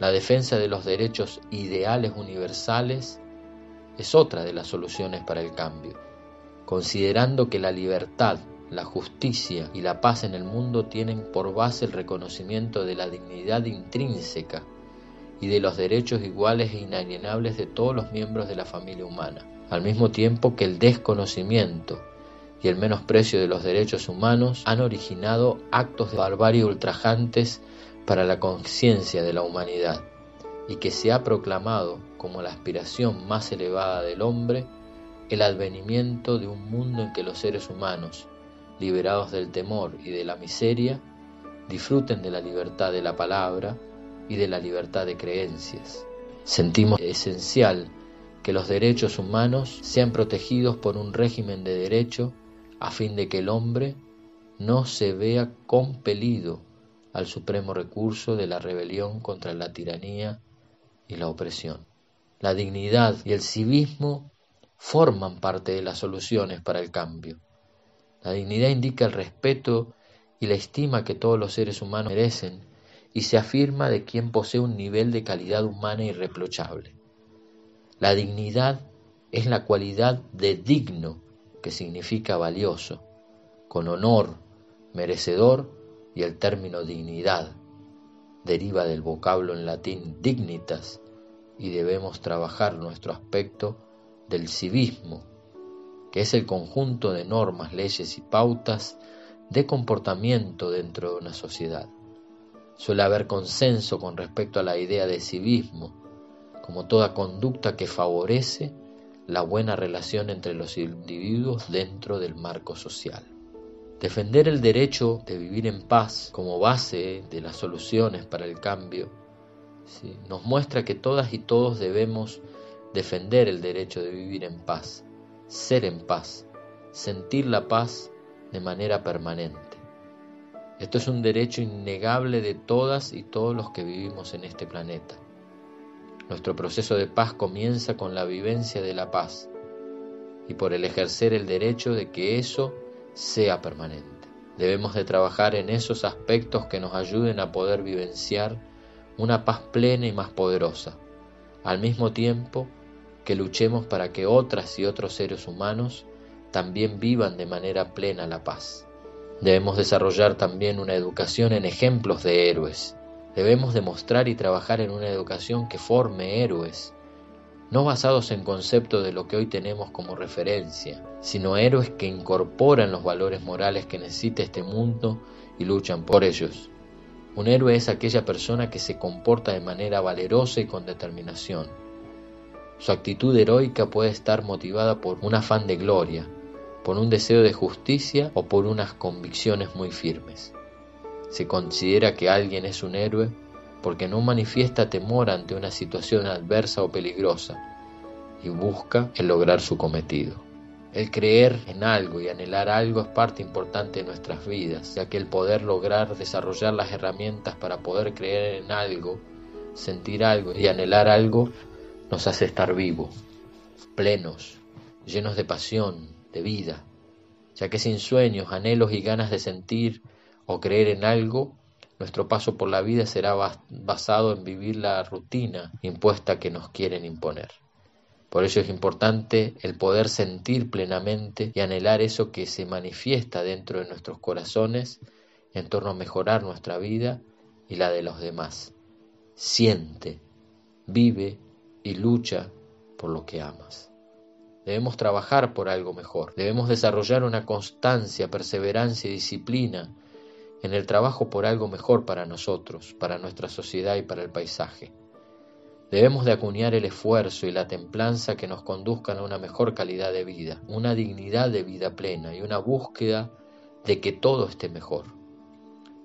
La defensa de los derechos ideales universales es otra de las soluciones para el cambio, considerando que la libertad, la justicia y la paz en el mundo tienen por base el reconocimiento de la dignidad intrínseca y de los derechos iguales e inalienables de todos los miembros de la familia humana, al mismo tiempo que el desconocimiento y el menosprecio de los derechos humanos han originado actos de barbarie ultrajantes para la conciencia de la humanidad y que se ha proclamado como la aspiración más elevada del hombre el advenimiento de un mundo en que los seres humanos, liberados del temor y de la miseria, disfruten de la libertad de la palabra y de la libertad de creencias. Sentimos esencial que los derechos humanos sean protegidos por un régimen de derecho a fin de que el hombre no se vea compelido al supremo recurso de la rebelión contra la tiranía y la opresión. La dignidad y el civismo forman parte de las soluciones para el cambio. La dignidad indica el respeto y la estima que todos los seres humanos merecen y se afirma de quien posee un nivel de calidad humana irreprochable. La dignidad es la cualidad de digno que significa valioso, con honor, merecedor y el término dignidad deriva del vocablo en latín dignitas y debemos trabajar nuestro aspecto del civismo, que es el conjunto de normas, leyes y pautas de comportamiento dentro de una sociedad. Suele haber consenso con respecto a la idea de civismo, como toda conducta que favorece la buena relación entre los individuos dentro del marco social. Defender el derecho de vivir en paz como base de las soluciones para el cambio nos muestra que todas y todos debemos defender el derecho de vivir en paz, ser en paz, sentir la paz de manera permanente. Esto es un derecho innegable de todas y todos los que vivimos en este planeta. Nuestro proceso de paz comienza con la vivencia de la paz y por el ejercer el derecho de que eso sea permanente. Debemos de trabajar en esos aspectos que nos ayuden a poder vivenciar una paz plena y más poderosa, al mismo tiempo que luchemos para que otras y otros seres humanos también vivan de manera plena la paz. Debemos desarrollar también una educación en ejemplos de héroes. Debemos demostrar y trabajar en una educación que forme héroes, no basados en conceptos de lo que hoy tenemos como referencia, sino héroes que incorporan los valores morales que necesita este mundo y luchan por ellos. Un héroe es aquella persona que se comporta de manera valerosa y con determinación. Su actitud heroica puede estar motivada por un afán de gloria, por un deseo de justicia o por unas convicciones muy firmes. Se considera que alguien es un héroe porque no manifiesta temor ante una situación adversa o peligrosa y busca el lograr su cometido. El creer en algo y anhelar algo es parte importante de nuestras vidas, ya que el poder lograr desarrollar las herramientas para poder creer en algo, sentir algo y anhelar algo nos hace estar vivos, plenos, llenos de pasión, de vida, ya que sin sueños, anhelos y ganas de sentir o creer en algo, nuestro paso por la vida será basado en vivir la rutina impuesta que nos quieren imponer. Por ello es importante el poder sentir plenamente y anhelar eso que se manifiesta dentro de nuestros corazones en torno a mejorar nuestra vida y la de los demás. Siente, vive y lucha por lo que amas. Debemos trabajar por algo mejor. Debemos desarrollar una constancia, perseverancia y disciplina en el trabajo por algo mejor para nosotros, para nuestra sociedad y para el paisaje. Debemos de acuñar el esfuerzo y la templanza que nos conduzcan a una mejor calidad de vida, una dignidad de vida plena y una búsqueda de que todo esté mejor.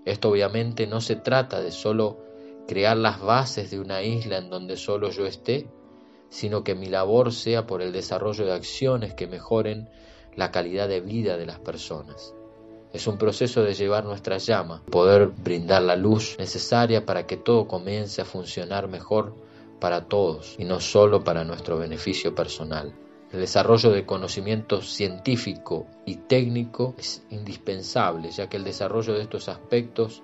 Esto obviamente no se trata de solo crear las bases de una isla en donde solo yo esté, sino que mi labor sea por el desarrollo de acciones que mejoren la calidad de vida de las personas. Es un proceso de llevar nuestra llama, poder brindar la luz necesaria para que todo comience a funcionar mejor para todos y no solo para nuestro beneficio personal. El desarrollo de conocimiento científico y técnico es indispensable, ya que el desarrollo de estos aspectos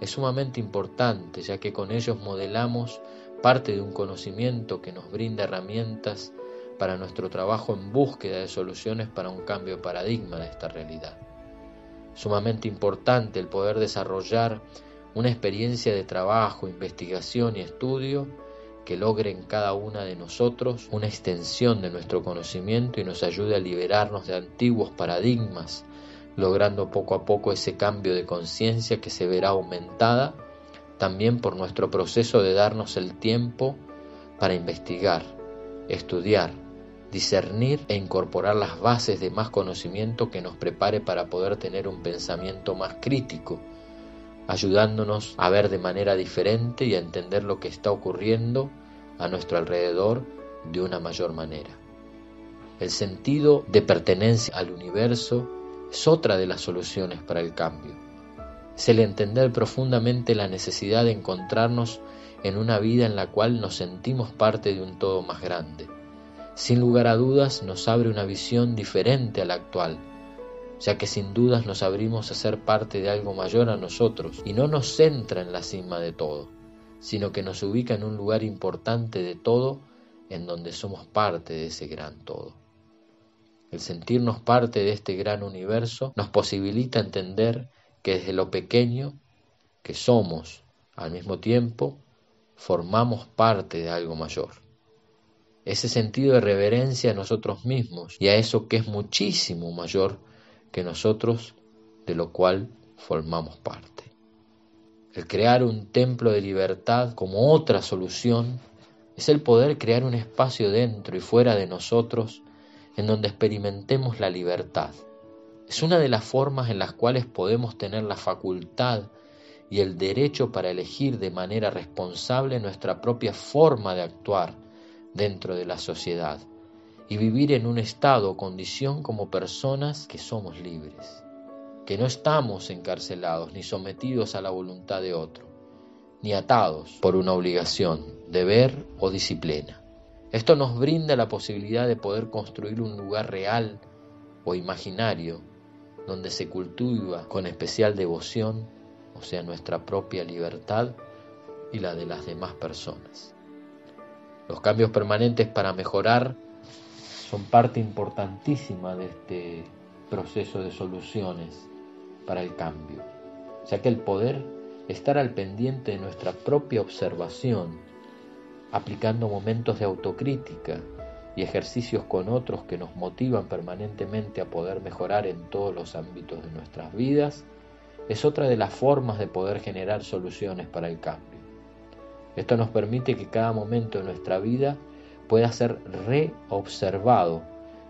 es sumamente importante, ya que con ellos modelamos parte de un conocimiento que nos brinda herramientas para nuestro trabajo en búsqueda de soluciones para un cambio paradigma de esta realidad sumamente importante el poder desarrollar una experiencia de trabajo, investigación y estudio que logre en cada una de nosotros una extensión de nuestro conocimiento y nos ayude a liberarnos de antiguos paradigmas, logrando poco a poco ese cambio de conciencia que se verá aumentada también por nuestro proceso de darnos el tiempo para investigar, estudiar, discernir e incorporar las bases de más conocimiento que nos prepare para poder tener un pensamiento más crítico, ayudándonos a ver de manera diferente y a entender lo que está ocurriendo a nuestro alrededor de una mayor manera. El sentido de pertenencia al universo es otra de las soluciones para el cambio. Es el entender profundamente la necesidad de encontrarnos en una vida en la cual nos sentimos parte de un todo más grande sin lugar a dudas nos abre una visión diferente a la actual, ya que sin dudas nos abrimos a ser parte de algo mayor a nosotros y no nos centra en la cima de todo, sino que nos ubica en un lugar importante de todo en donde somos parte de ese gran todo. El sentirnos parte de este gran universo nos posibilita entender que desde lo pequeño que somos, al mismo tiempo, formamos parte de algo mayor ese sentido de reverencia a nosotros mismos y a eso que es muchísimo mayor que nosotros, de lo cual formamos parte. El crear un templo de libertad como otra solución es el poder crear un espacio dentro y fuera de nosotros en donde experimentemos la libertad. Es una de las formas en las cuales podemos tener la facultad y el derecho para elegir de manera responsable nuestra propia forma de actuar dentro de la sociedad y vivir en un estado o condición como personas que somos libres, que no estamos encarcelados ni sometidos a la voluntad de otro, ni atados por una obligación, deber o disciplina. Esto nos brinda la posibilidad de poder construir un lugar real o imaginario donde se cultiva con especial devoción, o sea, nuestra propia libertad y la de las demás personas. Los cambios permanentes para mejorar son parte importantísima de este proceso de soluciones para el cambio, ya que el poder estar al pendiente de nuestra propia observación, aplicando momentos de autocrítica y ejercicios con otros que nos motivan permanentemente a poder mejorar en todos los ámbitos de nuestras vidas, es otra de las formas de poder generar soluciones para el cambio. Esto nos permite que cada momento de nuestra vida pueda ser reobservado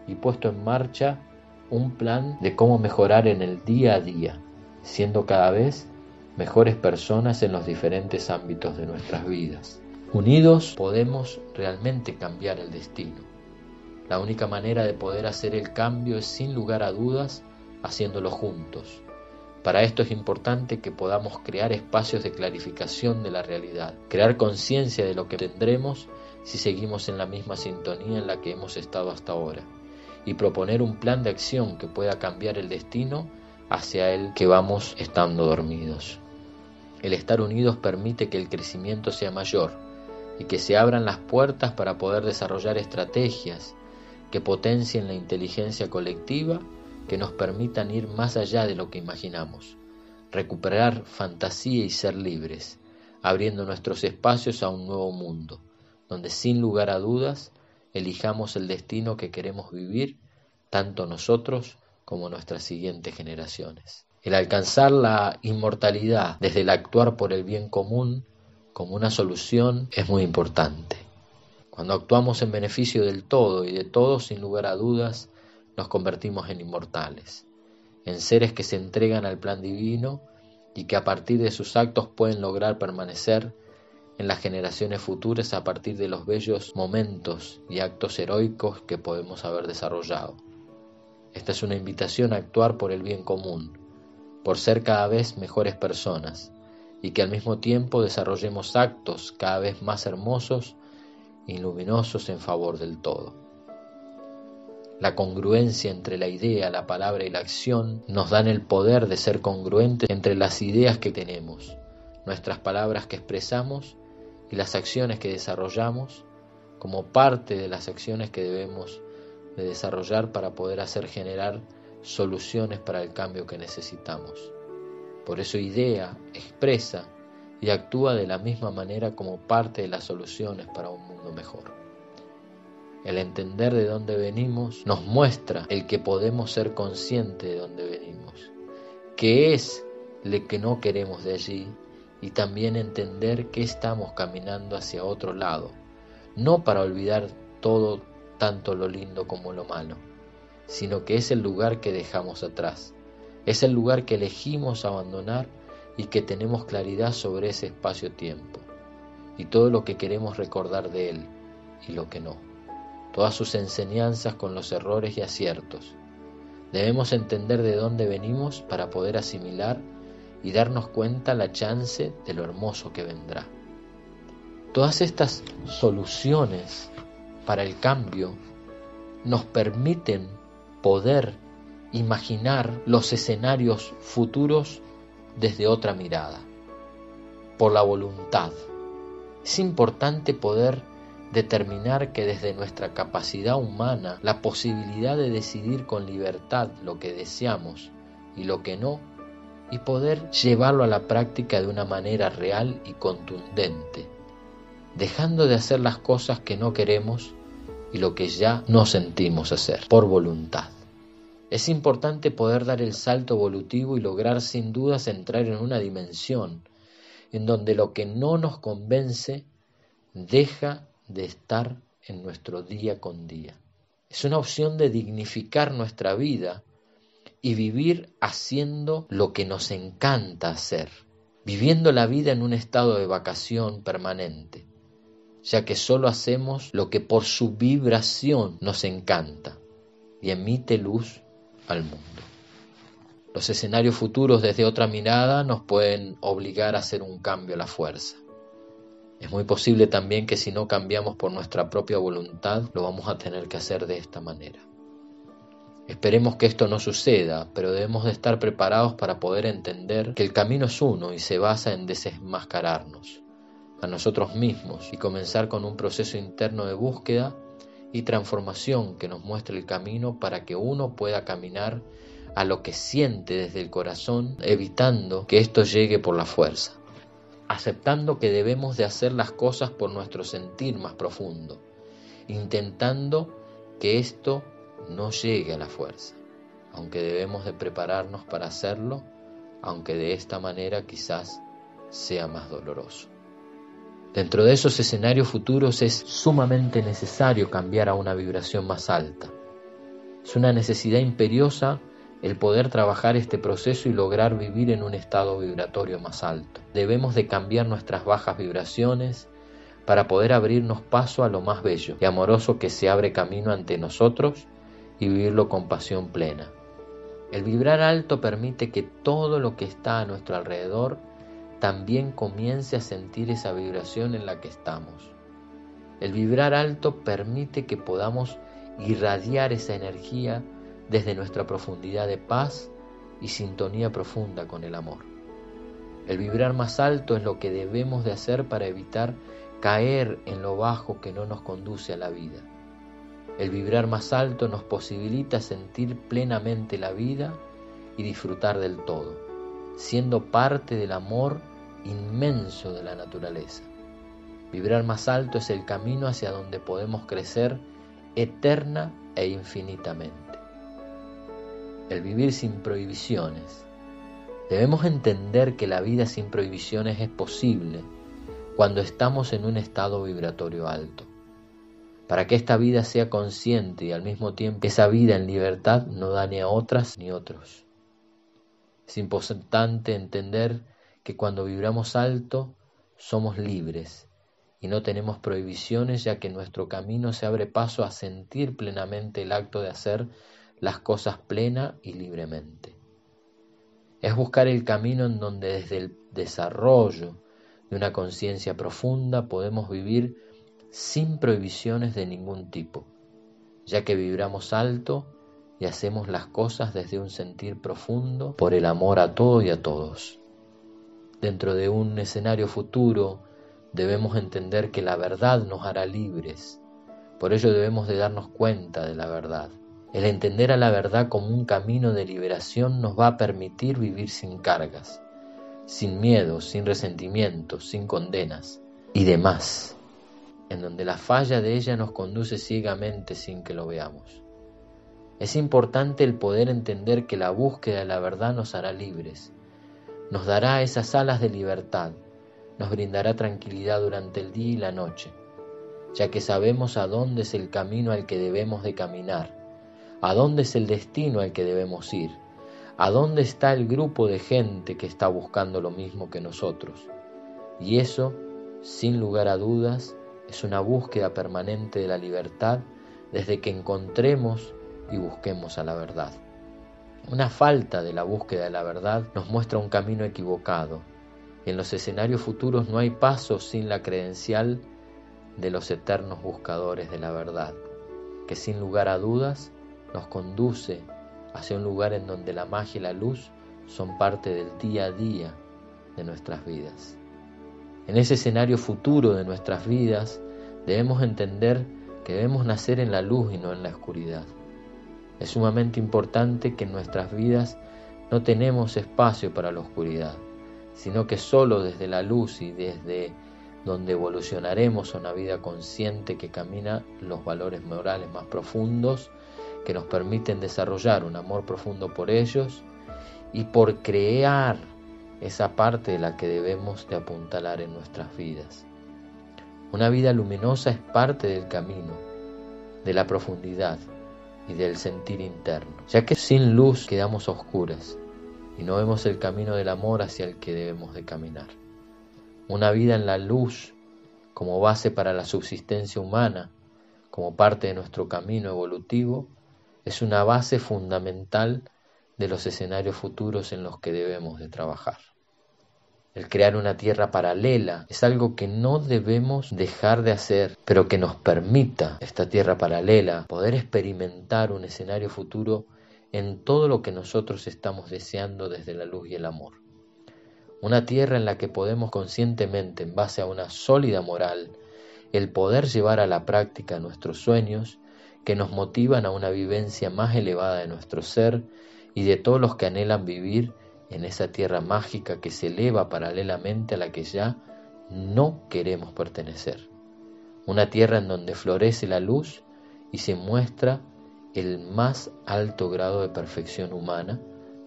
y puesto en marcha un plan de cómo mejorar en el día a día, siendo cada vez mejores personas en los diferentes ámbitos de nuestras vidas. Unidos podemos realmente cambiar el destino. La única manera de poder hacer el cambio es sin lugar a dudas haciéndolo juntos. Para esto es importante que podamos crear espacios de clarificación de la realidad, crear conciencia de lo que tendremos si seguimos en la misma sintonía en la que hemos estado hasta ahora y proponer un plan de acción que pueda cambiar el destino hacia el que vamos estando dormidos. El estar unidos permite que el crecimiento sea mayor y que se abran las puertas para poder desarrollar estrategias que potencien la inteligencia colectiva, que nos permitan ir más allá de lo que imaginamos, recuperar fantasía y ser libres, abriendo nuestros espacios a un nuevo mundo donde sin lugar a dudas elijamos el destino que queremos vivir, tanto nosotros como nuestras siguientes generaciones. El alcanzar la inmortalidad desde el actuar por el bien común como una solución es muy importante. Cuando actuamos en beneficio del todo y de todos, sin lugar a dudas, nos convertimos en inmortales, en seres que se entregan al plan divino y que a partir de sus actos pueden lograr permanecer en las generaciones futuras a partir de los bellos momentos y actos heroicos que podemos haber desarrollado. Esta es una invitación a actuar por el bien común, por ser cada vez mejores personas y que al mismo tiempo desarrollemos actos cada vez más hermosos y luminosos en favor del todo. La congruencia entre la idea, la palabra y la acción nos dan el poder de ser congruentes entre las ideas que tenemos, nuestras palabras que expresamos y las acciones que desarrollamos como parte de las acciones que debemos de desarrollar para poder hacer generar soluciones para el cambio que necesitamos. Por eso idea, expresa y actúa de la misma manera como parte de las soluciones para un mundo mejor. El entender de dónde venimos nos muestra el que podemos ser conscientes de dónde venimos, qué es lo que no queremos de allí y también entender que estamos caminando hacia otro lado, no para olvidar todo, tanto lo lindo como lo malo, sino que es el lugar que dejamos atrás, es el lugar que elegimos abandonar y que tenemos claridad sobre ese espacio-tiempo, y todo lo que queremos recordar de él y lo que no, todas sus enseñanzas con los errores y aciertos. Debemos entender de dónde venimos para poder asimilar y darnos cuenta la chance de lo hermoso que vendrá. Todas estas soluciones para el cambio nos permiten poder imaginar los escenarios futuros desde otra mirada, por la voluntad. Es importante poder determinar que desde nuestra capacidad humana la posibilidad de decidir con libertad lo que deseamos y lo que no y poder llevarlo a la práctica de una manera real y contundente, dejando de hacer las cosas que no queremos y lo que ya no sentimos hacer por voluntad. Es importante poder dar el salto evolutivo y lograr sin dudas entrar en una dimensión en donde lo que no nos convence deja de estar en nuestro día con día. Es una opción de dignificar nuestra vida y vivir haciendo lo que nos encanta hacer, viviendo la vida en un estado de vacación permanente, ya que solo hacemos lo que por su vibración nos encanta y emite luz al mundo. Los escenarios futuros desde otra mirada nos pueden obligar a hacer un cambio a la fuerza. Es muy posible también que si no cambiamos por nuestra propia voluntad, lo vamos a tener que hacer de esta manera. Esperemos que esto no suceda, pero debemos de estar preparados para poder entender que el camino es uno y se basa en desenmascararnos a nosotros mismos y comenzar con un proceso interno de búsqueda y transformación que nos muestre el camino para que uno pueda caminar a lo que siente desde el corazón, evitando que esto llegue por la fuerza, aceptando que debemos de hacer las cosas por nuestro sentir más profundo, intentando que esto no llegue a la fuerza, aunque debemos de prepararnos para hacerlo, aunque de esta manera quizás sea más doloroso. Dentro de esos escenarios futuros es sumamente necesario cambiar a una vibración más alta. Es una necesidad imperiosa el poder trabajar este proceso y lograr vivir en un estado vibratorio más alto. Debemos de cambiar nuestras bajas vibraciones para poder abrirnos paso a lo más bello y amoroso que se abre camino ante nosotros y vivirlo con pasión plena. El vibrar alto permite que todo lo que está a nuestro alrededor también comience a sentir esa vibración en la que estamos. El vibrar alto permite que podamos irradiar esa energía desde nuestra profundidad de paz y sintonía profunda con el amor. El vibrar más alto es lo que debemos de hacer para evitar caer en lo bajo que no nos conduce a la vida. El vibrar más alto nos posibilita sentir plenamente la vida y disfrutar del todo, siendo parte del amor inmenso de la naturaleza. Vibrar más alto es el camino hacia donde podemos crecer eterna e infinitamente. El vivir sin prohibiciones. Debemos entender que la vida sin prohibiciones es posible cuando estamos en un estado vibratorio alto. Para que esta vida sea consciente y al mismo tiempo esa vida en libertad no dañe a otras ni otros. Es importante entender que cuando vibramos alto somos libres y no tenemos prohibiciones ya que nuestro camino se abre paso a sentir plenamente el acto de hacer las cosas plena y libremente. Es buscar el camino en donde desde el desarrollo de una conciencia profunda podemos vivir sin prohibiciones de ningún tipo, ya que vibramos alto y hacemos las cosas desde un sentir profundo por el amor a todo y a todos. Dentro de un escenario futuro debemos entender que la verdad nos hará libres. Por ello debemos de darnos cuenta de la verdad. El entender a la verdad como un camino de liberación nos va a permitir vivir sin cargas, sin miedos, sin resentimientos, sin condenas y demás, en donde la falla de ella nos conduce ciegamente sin que lo veamos. Es importante el poder entender que la búsqueda de la verdad nos hará libres nos dará esas alas de libertad, nos brindará tranquilidad durante el día y la noche, ya que sabemos a dónde es el camino al que debemos de caminar, a dónde es el destino al que debemos ir, a dónde está el grupo de gente que está buscando lo mismo que nosotros. Y eso, sin lugar a dudas, es una búsqueda permanente de la libertad desde que encontremos y busquemos a la verdad. Una falta de la búsqueda de la verdad nos muestra un camino equivocado. En los escenarios futuros no hay paso sin la credencial de los eternos buscadores de la verdad, que sin lugar a dudas nos conduce hacia un lugar en donde la magia y la luz son parte del día a día de nuestras vidas. En ese escenario futuro de nuestras vidas debemos entender que debemos nacer en la luz y no en la oscuridad. Es sumamente importante que en nuestras vidas no tenemos espacio para la oscuridad, sino que solo desde la luz y desde donde evolucionaremos a una vida consciente que camina los valores morales más profundos que nos permiten desarrollar un amor profundo por ellos y por crear esa parte de la que debemos de apuntalar en nuestras vidas. Una vida luminosa es parte del camino, de la profundidad, y del sentir interno, ya que sin luz quedamos oscuras y no vemos el camino del amor hacia el que debemos de caminar. Una vida en la luz como base para la subsistencia humana, como parte de nuestro camino evolutivo, es una base fundamental de los escenarios futuros en los que debemos de trabajar. El crear una tierra paralela es algo que no debemos dejar de hacer, pero que nos permita esta tierra paralela poder experimentar un escenario futuro en todo lo que nosotros estamos deseando desde la luz y el amor. Una tierra en la que podemos conscientemente, en base a una sólida moral, el poder llevar a la práctica nuestros sueños que nos motivan a una vivencia más elevada de nuestro ser y de todos los que anhelan vivir en esa tierra mágica que se eleva paralelamente a la que ya no queremos pertenecer. Una tierra en donde florece la luz y se muestra el más alto grado de perfección humana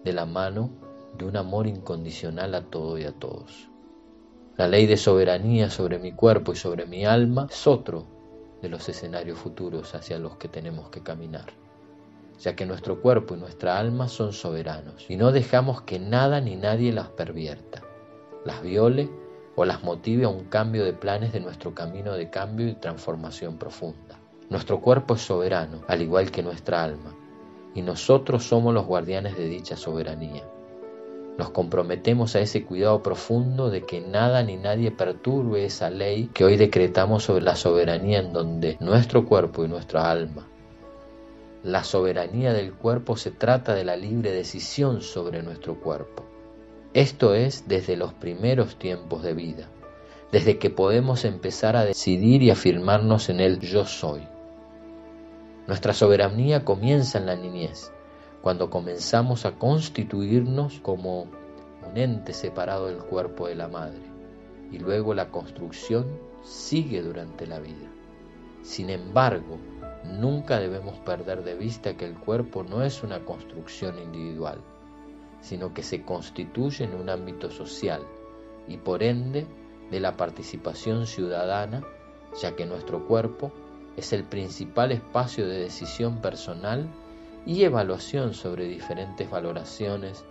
de la mano de un amor incondicional a todo y a todos. La ley de soberanía sobre mi cuerpo y sobre mi alma es otro de los escenarios futuros hacia los que tenemos que caminar, ya que nuestro cuerpo y nuestra alma son soberanos y no dejamos que nada ni nadie las pervierta, las viole o las motive a un cambio de planes de nuestro camino de cambio y transformación profunda. Nuestro cuerpo es soberano, al igual que nuestra alma, y nosotros somos los guardianes de dicha soberanía. Nos comprometemos a ese cuidado profundo de que nada ni nadie perturbe esa ley que hoy decretamos sobre la soberanía en donde nuestro cuerpo y nuestra alma. La soberanía del cuerpo se trata de la libre decisión sobre nuestro cuerpo. Esto es desde los primeros tiempos de vida, desde que podemos empezar a decidir y afirmarnos en el yo soy. Nuestra soberanía comienza en la niñez, cuando comenzamos a constituirnos como un ente separado del cuerpo de la madre, y luego la construcción sigue durante la vida. Sin embargo, nunca debemos perder de vista que el cuerpo no es una construcción individual, sino que se constituye en un ámbito social y por ende de la participación ciudadana, ya que nuestro cuerpo es el principal espacio de decisión personal y evaluación sobre diferentes valoraciones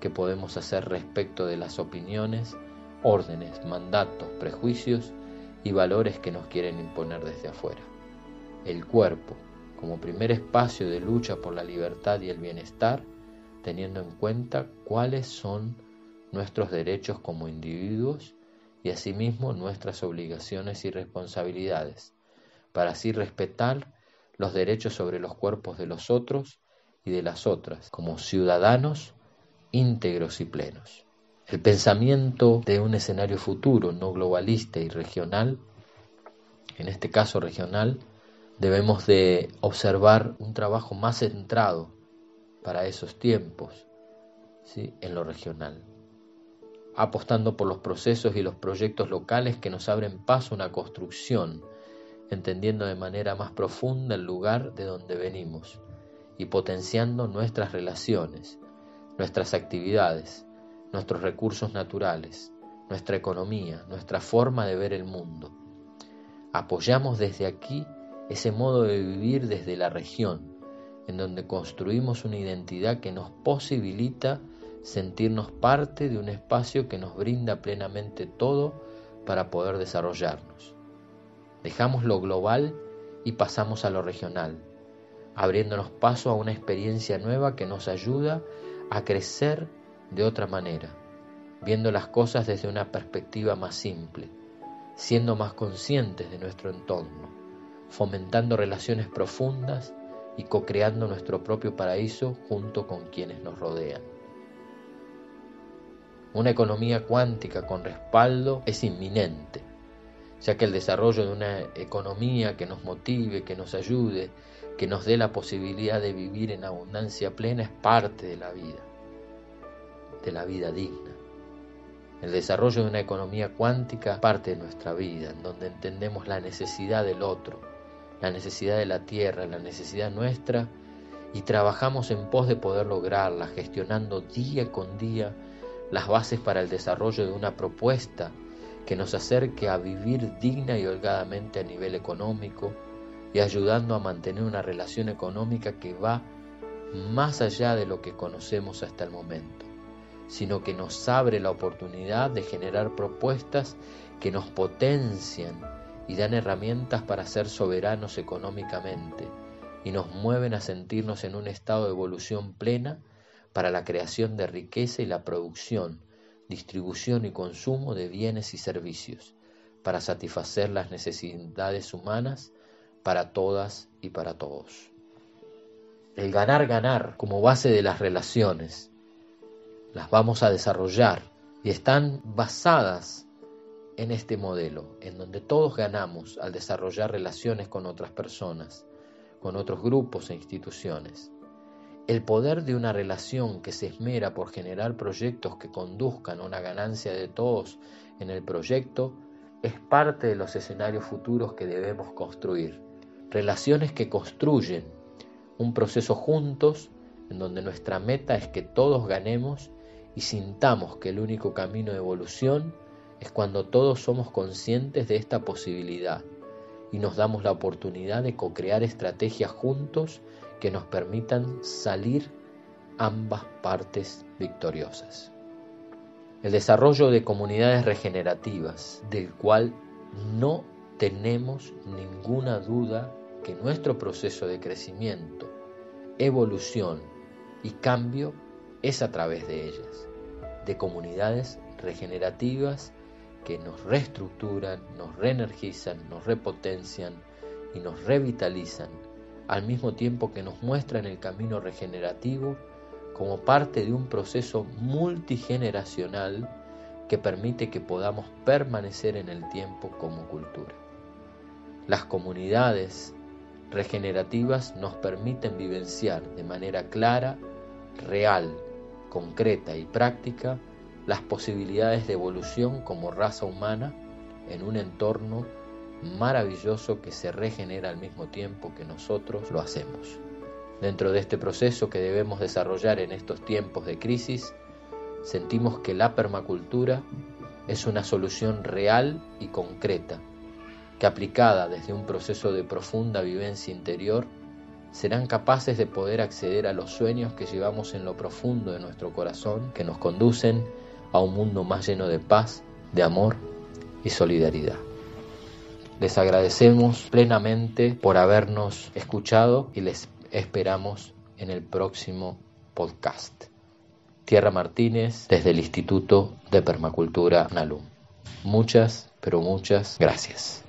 que podemos hacer respecto de las opiniones, órdenes, mandatos, prejuicios y valores que nos quieren imponer desde afuera. El cuerpo, como primer espacio de lucha por la libertad y el bienestar, teniendo en cuenta cuáles son nuestros derechos como individuos y asimismo nuestras obligaciones y responsabilidades, para así respetar los derechos sobre los cuerpos de los otros y de las otras, como ciudadanos íntegros y plenos. El pensamiento de un escenario futuro, no globalista y regional, en este caso regional, debemos de observar un trabajo más centrado para esos tiempos, ¿sí? en lo regional, apostando por los procesos y los proyectos locales que nos abren paso a una construcción entendiendo de manera más profunda el lugar de donde venimos y potenciando nuestras relaciones, nuestras actividades, nuestros recursos naturales, nuestra economía, nuestra forma de ver el mundo. Apoyamos desde aquí ese modo de vivir desde la región, en donde construimos una identidad que nos posibilita sentirnos parte de un espacio que nos brinda plenamente todo para poder desarrollarnos. Dejamos lo global y pasamos a lo regional, abriéndonos paso a una experiencia nueva que nos ayuda a crecer de otra manera, viendo las cosas desde una perspectiva más simple, siendo más conscientes de nuestro entorno, fomentando relaciones profundas y co-creando nuestro propio paraíso junto con quienes nos rodean. Una economía cuántica con respaldo es inminente ya que el desarrollo de una economía que nos motive, que nos ayude, que nos dé la posibilidad de vivir en abundancia plena es parte de la vida, de la vida digna. El desarrollo de una economía cuántica es parte de nuestra vida, en donde entendemos la necesidad del otro, la necesidad de la tierra, la necesidad nuestra, y trabajamos en pos de poder lograrla, gestionando día con día las bases para el desarrollo de una propuesta que nos acerque a vivir digna y holgadamente a nivel económico y ayudando a mantener una relación económica que va más allá de lo que conocemos hasta el momento, sino que nos abre la oportunidad de generar propuestas que nos potencian y dan herramientas para ser soberanos económicamente y nos mueven a sentirnos en un estado de evolución plena para la creación de riqueza y la producción distribución y consumo de bienes y servicios para satisfacer las necesidades humanas para todas y para todos. El ganar-ganar como base de las relaciones las vamos a desarrollar y están basadas en este modelo, en donde todos ganamos al desarrollar relaciones con otras personas, con otros grupos e instituciones. El poder de una relación que se esmera por generar proyectos que conduzcan a una ganancia de todos en el proyecto es parte de los escenarios futuros que debemos construir. Relaciones que construyen un proceso juntos en donde nuestra meta es que todos ganemos y sintamos que el único camino de evolución es cuando todos somos conscientes de esta posibilidad y nos damos la oportunidad de co-crear estrategias juntos que nos permitan salir ambas partes victoriosas. El desarrollo de comunidades regenerativas, del cual no tenemos ninguna duda que nuestro proceso de crecimiento, evolución y cambio es a través de ellas, de comunidades regenerativas que nos reestructuran, nos reenergizan, nos repotencian y nos revitalizan, al mismo tiempo que nos muestran el camino regenerativo como parte de un proceso multigeneracional que permite que podamos permanecer en el tiempo como cultura. Las comunidades regenerativas nos permiten vivenciar de manera clara, real, concreta y práctica las posibilidades de evolución como raza humana en un entorno maravilloso que se regenera al mismo tiempo que nosotros lo hacemos. Dentro de este proceso que debemos desarrollar en estos tiempos de crisis, sentimos que la permacultura es una solución real y concreta, que aplicada desde un proceso de profunda vivencia interior, serán capaces de poder acceder a los sueños que llevamos en lo profundo de nuestro corazón, que nos conducen a un mundo más lleno de paz, de amor y solidaridad. Les agradecemos plenamente por habernos escuchado y les esperamos en el próximo podcast. Tierra Martínez desde el Instituto de Permacultura NALUM. Muchas, pero muchas gracias.